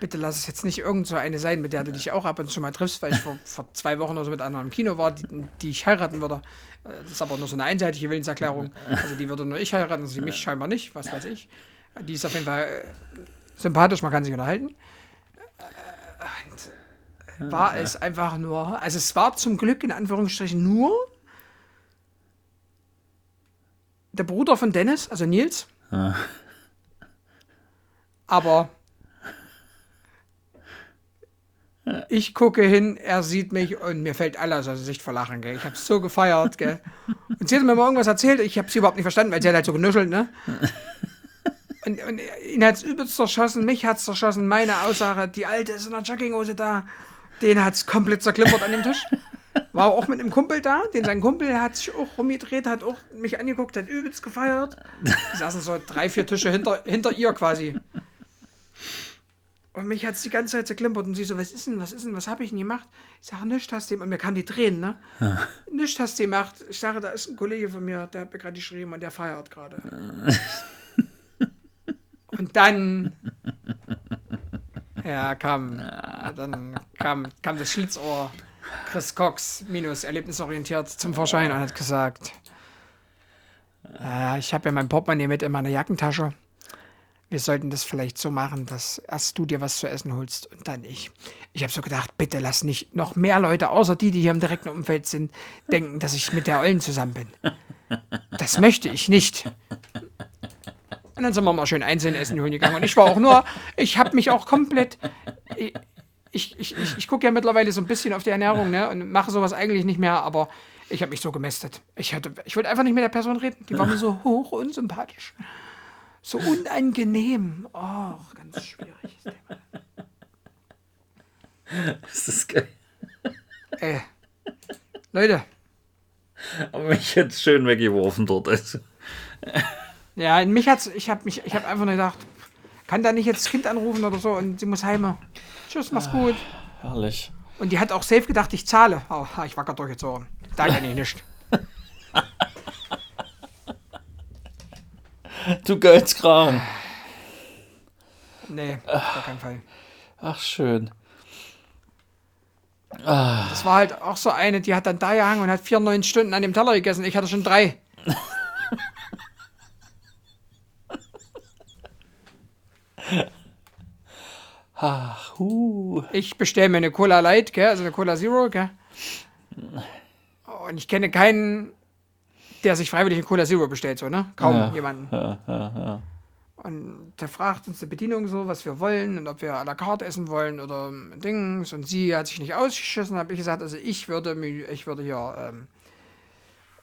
Bitte lass es jetzt nicht irgend so eine sein, mit der du dich auch ab und zu mal triffst, weil ich vor, vor zwei Wochen oder so mit einer im Kino war, die, die, ich heiraten würde. Das ist aber nur so eine einseitige Willenserklärung. Also die würde nur ich heiraten, sie mich scheinbar nicht, was weiß ich. Die ist auf jeden Fall äh, sympathisch, man kann sich unterhalten. Und war es einfach nur, also es war zum Glück in Anführungsstrichen nur der Bruder von Dennis, also Nils. Ah. Aber ich gucke hin, er sieht mich und mir fällt alles aus der Sicht vor Lachen. Gell? Ich habe so gefeiert. Gell? Und sie hat mir mal irgendwas erzählt, ich habe sie überhaupt nicht verstanden, weil sie hat halt so genuschelt. Ne? Und, und ihn hat es übelst zerschossen, mich hat es zerschossen, meine Aussage, die Alte ist in der Jogginghose da. Den hat es komplett zerklimpert an dem Tisch. War auch mit einem Kumpel da, den sein Kumpel hat sich auch rumgedreht, hat auch mich angeguckt, hat übelst gefeiert. Die saßen so drei, vier Tische hinter, hinter ihr quasi. Und mich hat es die ganze Zeit zerklimpert und sie so, was ist denn, was ist denn, was habe ich denn gemacht? Ich sage, nichts hast du Und mir kamen die Tränen, ne? Ja. Nichts hast du gemacht. Ich sage, da ist ein Kollege von mir, der hat mir gerade geschrieben und der feiert gerade. und dann ja, kam, dann kam, kam das Schlitzohr Chris Cox, minus erlebnisorientiert, zum Vorschein und hat gesagt, äh, ich habe ja mein Portemonnaie mit in meiner Jackentasche. Wir sollten das vielleicht so machen, dass erst du dir was zu essen holst und dann ich. Ich habe so gedacht, bitte lass nicht noch mehr Leute, außer die, die hier im direkten Umfeld sind, denken, dass ich mit der Ollen zusammen bin. Das möchte ich nicht. Und dann sind wir mal schön einzeln essen gegangen. Und ich war auch nur, ich habe mich auch komplett. Ich, ich, ich, ich gucke ja mittlerweile so ein bisschen auf die Ernährung ne, und mache sowas eigentlich nicht mehr, aber ich habe mich so gemästet. Ich, ich wollte einfach nicht mit der Person reden. Die war mir so hoch unsympathisch. So unangenehm. Oh, ganz schwierig. Das ist geil. Ey. Leute. Aber mich jetzt schön weggeworfen dort. Also. Ja, in mich hat's, ich habe mich, ich habe einfach nur gedacht, kann da nicht jetzt das Kind anrufen oder so und sie muss heim. Tschüss, mach's ah, gut. Herrlich. Und die hat auch safe gedacht, ich zahle. Oh, ich war gerade durchgezogen. Da kann ich nicht. Du Geizkram. Nee, auf gar keinen Fall. Ach, schön. Das war halt auch so eine, die hat dann da gehangen und hat 94 Stunden an dem Teller gegessen. Ich hatte schon drei. Ach, huh. Ich bestelle mir eine Cola Light, gell? also eine Cola Zero. Gell? Und ich kenne keinen, der sich freiwillig eine Cola Zero bestellt, so, ne? Kaum Ja. jemanden. Ja, ja. Und der fragt uns die Bedienung so, was wir wollen und ob wir à la carte essen wollen oder Dings. Und sie hat sich nicht ausgeschissen, habe ich gesagt, also ich würde, ich würde hier ähm,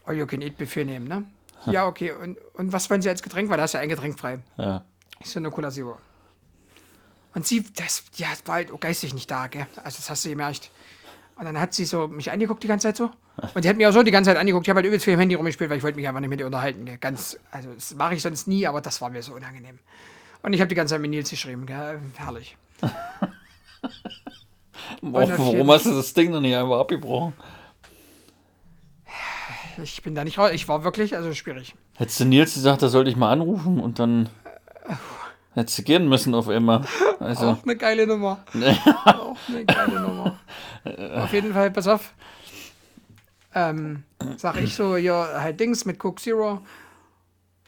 All You Can Eat Buffet nehmen, ne? Ja, okay. Und, und was wollen Sie als Getränk? Weil da ist ja ein Getränk frei. ja. Ich so eine Cola Zero. Und sie, das, ja, war halt geistig nicht da, gell? Also das hast du gemerkt. Und dann hat sie so mich angeguckt die ganze Zeit so. Und die hat mir auch so die ganze Zeit angeguckt. Ich habe halt übelst viel im Handy rumgespielt, weil ich wollte mich einfach nicht mit ihr unterhalten. Gell? Ganz, also das mache ich sonst nie, aber das war mir so unangenehm. Und ich habe die ganze Zeit mit Nils geschrieben, gell? Herrlich. Warum, hast du das Ding noch nicht einfach abgebrochen? Ich bin da nicht raus. Ich war wirklich, also schwierig. Hättest du Nils gesagt, da sollte ich mal anrufen und dann hättest du gehen müssen auf einmal. Also, Auch eine geile Nummer. Auch eine geile Nummer. auf jeden Fall, pass auf. Ähm, sag ich so, ja, halt Dings mit Coke Zero.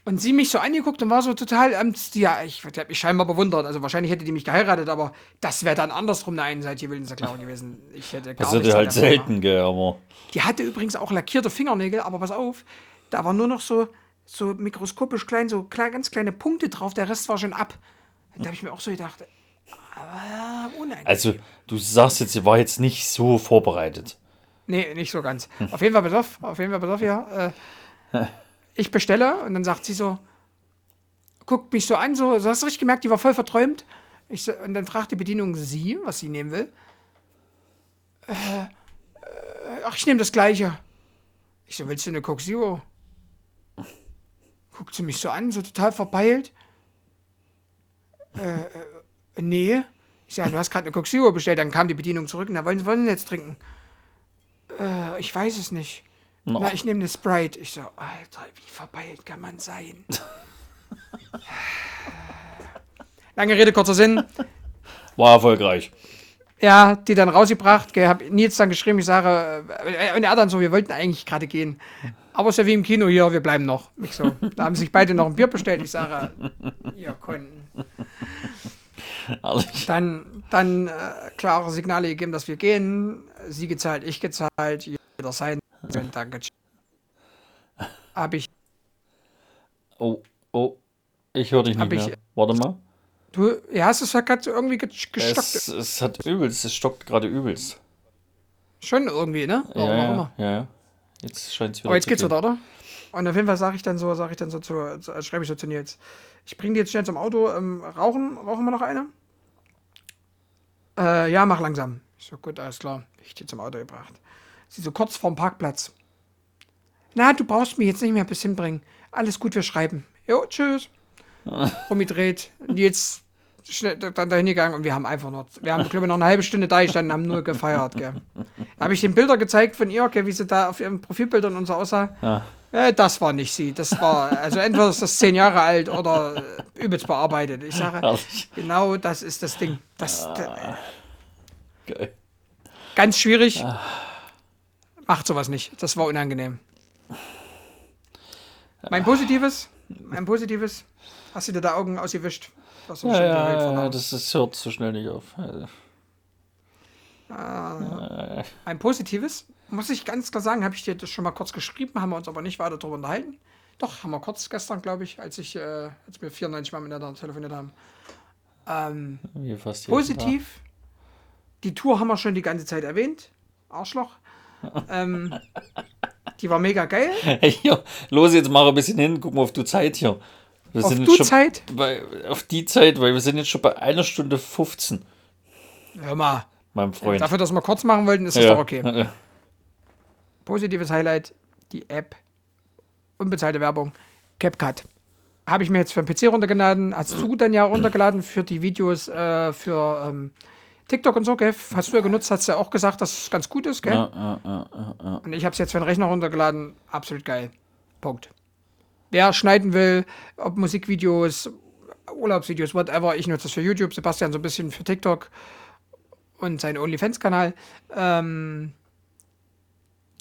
Und sie mich so angeguckt und war so total, ähm, ja, ich habe mich scheinbar bewundert. Also wahrscheinlich hätte die mich geheiratet, aber das wäre dann andersrum eine einseitige Willenserklärung gewesen. Ich hätte gar das nichts halt selten, gell, aber. Die hatte übrigens auch lackierte Fingernägel, aber pass auf, da war nur noch so, so mikroskopisch klein, so klein, ganz kleine Punkte drauf, der Rest war schon ab. Da habe ich mir auch so gedacht, aber unangenehm. Also, du sagst jetzt, sie war jetzt nicht so vorbereitet. Nee, nicht so ganz. Auf jeden Fall pass auf, jeden Fall auf, ja. Äh, ich bestelle und dann sagt sie so, guckt mich so an, so, so hast du richtig gemerkt, die war voll verträumt. Ich so, und dann fragt die Bedienung sie, was sie nehmen will. Äh, äh, ach, ich nehme das gleiche. Ich so, willst du eine Coke Zero? Guckt sie mich so an, so total verpeilt. Äh, äh, nee. Ich sage, du hast gerade eine Coke Zero bestellt, dann kam die Bedienung zurück. Wollen Sie wollen Sie jetzt trinken? Äh, ich weiß es nicht. No. Na, ich nehme eine Sprite. Ich so, Alter, wie verpeilt kann man sein? Lange Rede, kurzer Sinn. War erfolgreich. Ja, die dann rausgebracht, gell, hab Nils dann geschrieben, ich sage, äh, und er dann so, wir wollten eigentlich gerade gehen. Aber es ist ja wie im Kino hier, wir bleiben noch. Ich so, da haben sich beide noch ein Bier bestellt. Ich sage, ihr konnten. Ehrlich. Dann, dann äh, klare Signale gegeben, dass wir gehen. Sie gezahlt, ich gezahlt, jeder sein. Danke. Hab ich, Oh, oh. Ich höre dich nicht Hab ich- mehr. Warte mal. du, ja, hast es gerade so irgendwie ge- gestockt. Es, es hat übelst, es stockt gerade übelst. Schon irgendwie, ne? Warum ja, ja, ja, ja. Jetzt scheint es wieder Aber jetzt geht's wieder, oder? Und auf jeden Fall sage ich dann so, sage ich dann so zu, zu schreibe ich so zu Nils. Ich bringe die jetzt schnell zum Auto. Ähm, rauchen, rauchen wir noch eine? Äh, ja, mach langsam. Ich so, gut, alles klar. Ich die zum Auto gebracht. Sie so kurz vorm Parkplatz. Na, du brauchst mich jetzt nicht mehr bis hinbringen. Alles gut, wir schreiben. Jo, tschüss. Rumgedreht. Nils schnell dann dahin gegangen und wir haben einfach noch, wir haben, glaube ich, noch eine halbe Stunde da gestanden, haben nur gefeiert, gell. Da habe ich den Bilder gezeigt von ihr, gell, wie sie da auf ihren Profilbildern und so aussah. Ja. Äh, das war nicht sie. Das war, also entweder ist das zehn Jahre alt oder äh, übelst bearbeitet. Ich sage, Herrlich. genau das ist das Ding. Das, Ah. Geil. ganz schwierig. Macht sowas nicht. Das war unangenehm. Mein Positives, mein Positives, hast du dir da Augen ausgewischt? Das Ja, ja, das, das hört so schnell nicht auf. Also, Ein Positives, muss ich ganz klar sagen, habe ich dir das schon mal kurz geschrieben, haben wir uns aber nicht weiter darüber unterhalten. Doch, haben wir kurz gestern, glaube ich, als ich, äh, als wir 94 Mal miteinander telefoniert haben. Ähm, positiv, die Tour haben wir schon die ganze Zeit erwähnt. Arschloch. ähm, die war mega geil. Hier, los, jetzt mach ein bisschen hin, guck mal auf die Zeit hier. Wir Auf schon Zeit? Bei, auf die Zeit, weil wir sind jetzt schon bei einer Stunde 15, Hör mal. mein Freund. Dafür, dass wir kurz machen wollten, ist das ja. doch okay. Positives Highlight, die App. Unbezahlte Werbung. CapCut. Habe ich mir jetzt für den PC runtergeladen. Hast du dann ja runtergeladen für die Videos, äh, für ähm, TikTok und so, gell? Hast du ja genutzt, hast du ja auch gesagt, dass es ganz gut ist, gell? Ja, ja, ja, ja. Und ich habe es jetzt für den Rechner runtergeladen. Absolut geil. Punkt. Wer schneiden will, ob Musikvideos, Urlaubsvideos, whatever, ich nutze das für YouTube, Sebastian so ein bisschen für TikTok und seinen OnlyFans-Kanal. Ähm,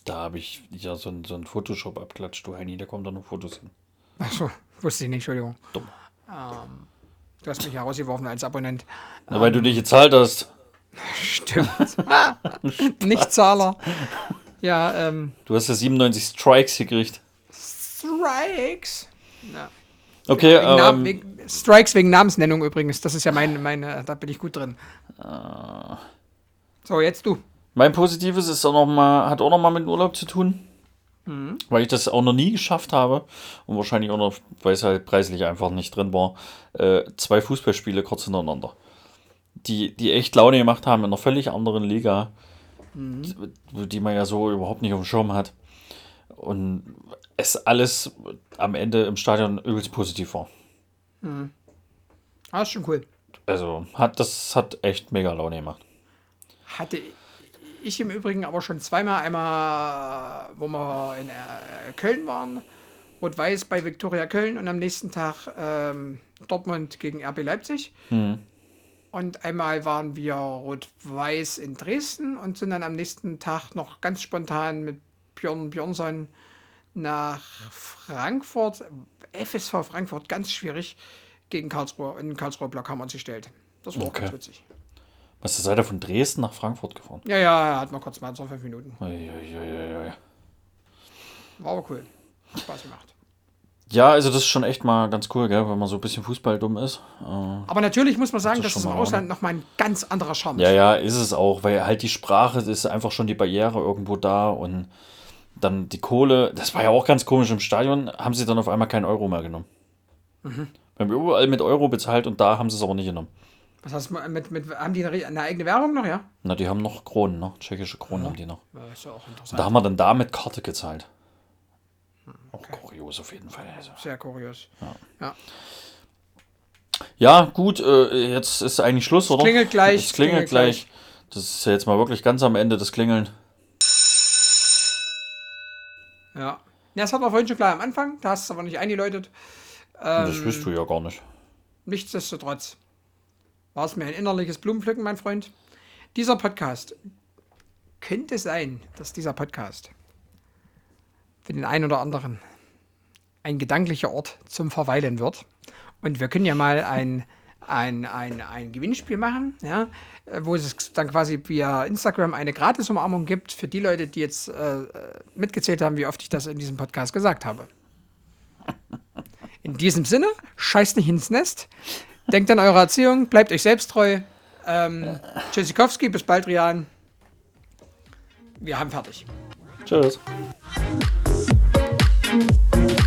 Da habe ich ja so ein, so ein Photoshop abklatscht, du Heini, da kommen da noch Fotos hin. achso, wusste ich nicht, Entschuldigung. Dumm. Du hast mich herausgeworfen als Abonnent. Na, weil du dich gezahlt hast. Stimmt. Nichtzahler. Ja, ähm, Du hast ja 97 Strikes gekriegt. Strikes. Ja. Okay, Wegen Namen, ähm, wegen, Strikes wegen Namensnennung übrigens. Das ist ja meine, meine da bin ich gut drin. So, jetzt du. mein Positives ist auch noch mal, hat auch noch mal mit Urlaub zu tun. Weil ich das auch noch nie geschafft habe und wahrscheinlich auch noch, weil es halt preislich einfach nicht drin war, äh, zwei Fußballspiele kurz hintereinander. Die, die echt Laune gemacht haben in einer völlig anderen Liga, die, die man ja so überhaupt nicht auf dem Schirm hat. Und es alles am Ende im Stadion übelst positiv war. Ah, ist schon cool. Also hat das hat echt mega Laune gemacht. Hatte ich im Übrigen aber schon zweimal. Einmal, wo wir in äh, Köln waren. Rot-Weiß bei Viktoria Köln und am nächsten Tag ähm, Dortmund gegen RB Leipzig. Und einmal waren wir Rot-Weiß in Dresden und sind dann am nächsten Tag noch ganz spontan mit Björn Björnsson nach Frankfurt. FSV Frankfurt, ganz schwierig, gegen Karlsruhe. In den Karlsruher Block haben wir uns gestellt. Das war auch Okay. ganz witzig. Was ist seid ihr von Dresden nach Frankfurt gefahren? Ja, ja, hat man kurz mal so fünf Minuten. Uiuiuiui. War aber cool. Hat Spaß gemacht. Ja, also das ist schon echt mal ganz cool, gell, wenn man so ein bisschen Fußball dumm ist. Äh, Aber natürlich muss man sagen, Das ist dass es im mal Ausland nochmal ein ganz anderer Charme ja, ist. ja, ist es auch, weil halt die Sprache ist einfach schon die Barriere irgendwo da und dann die Kohle, das war ja auch ganz komisch im Stadion, haben sie dann auf einmal keinen Euro mehr genommen. Wir haben überall mit Euro bezahlt und da haben sie es aber nicht genommen. Was heißt mit, mit, haben die eine, eine eigene Währung noch, ja? Na, die haben noch Kronen, ne? Tschechische Kronen haben die noch. ja ist ja auch Da interessant. haben wir dann da mit Karte gezahlt. Auch kurios auf jeden Fall. Also. Sehr kurios. Ja. Ja, gut, äh, jetzt ist eigentlich Schluss, oder? klingelt gleich, Es klingelt, klingelt gleich. Das ist ja jetzt mal wirklich ganz am Ende das Klingeln. Ja. ja. Das hatten wir vorhin schon klar am Anfang, da hast du es aber nicht eingeläutet. das Ähm, wirst du ja gar nicht. Nichtsdestotrotz war es mir ein innerliches Blumenpflücken, mein Freund. Dieser Podcast könnte sein, dass dieser Podcast für den einen oder anderen ein gedanklicher Ort zum Verweilen wird. Und wir können ja mal ein, ein, ein, ein Gewinnspiel machen, ja, wo es dann quasi via Instagram eine Gratis-Umarmung gibt für die Leute, die jetzt äh, äh, mitgezählt haben, wie oft ich das in diesem Podcast gesagt habe. In diesem Sinne, scheißt nicht ins Nest. Denkt an eure Erziehung, bleibt euch selbst treu. Ähm, Tschüssikowski, bis bald, Rian. Wir haben fertig. Tschüss. Thank you.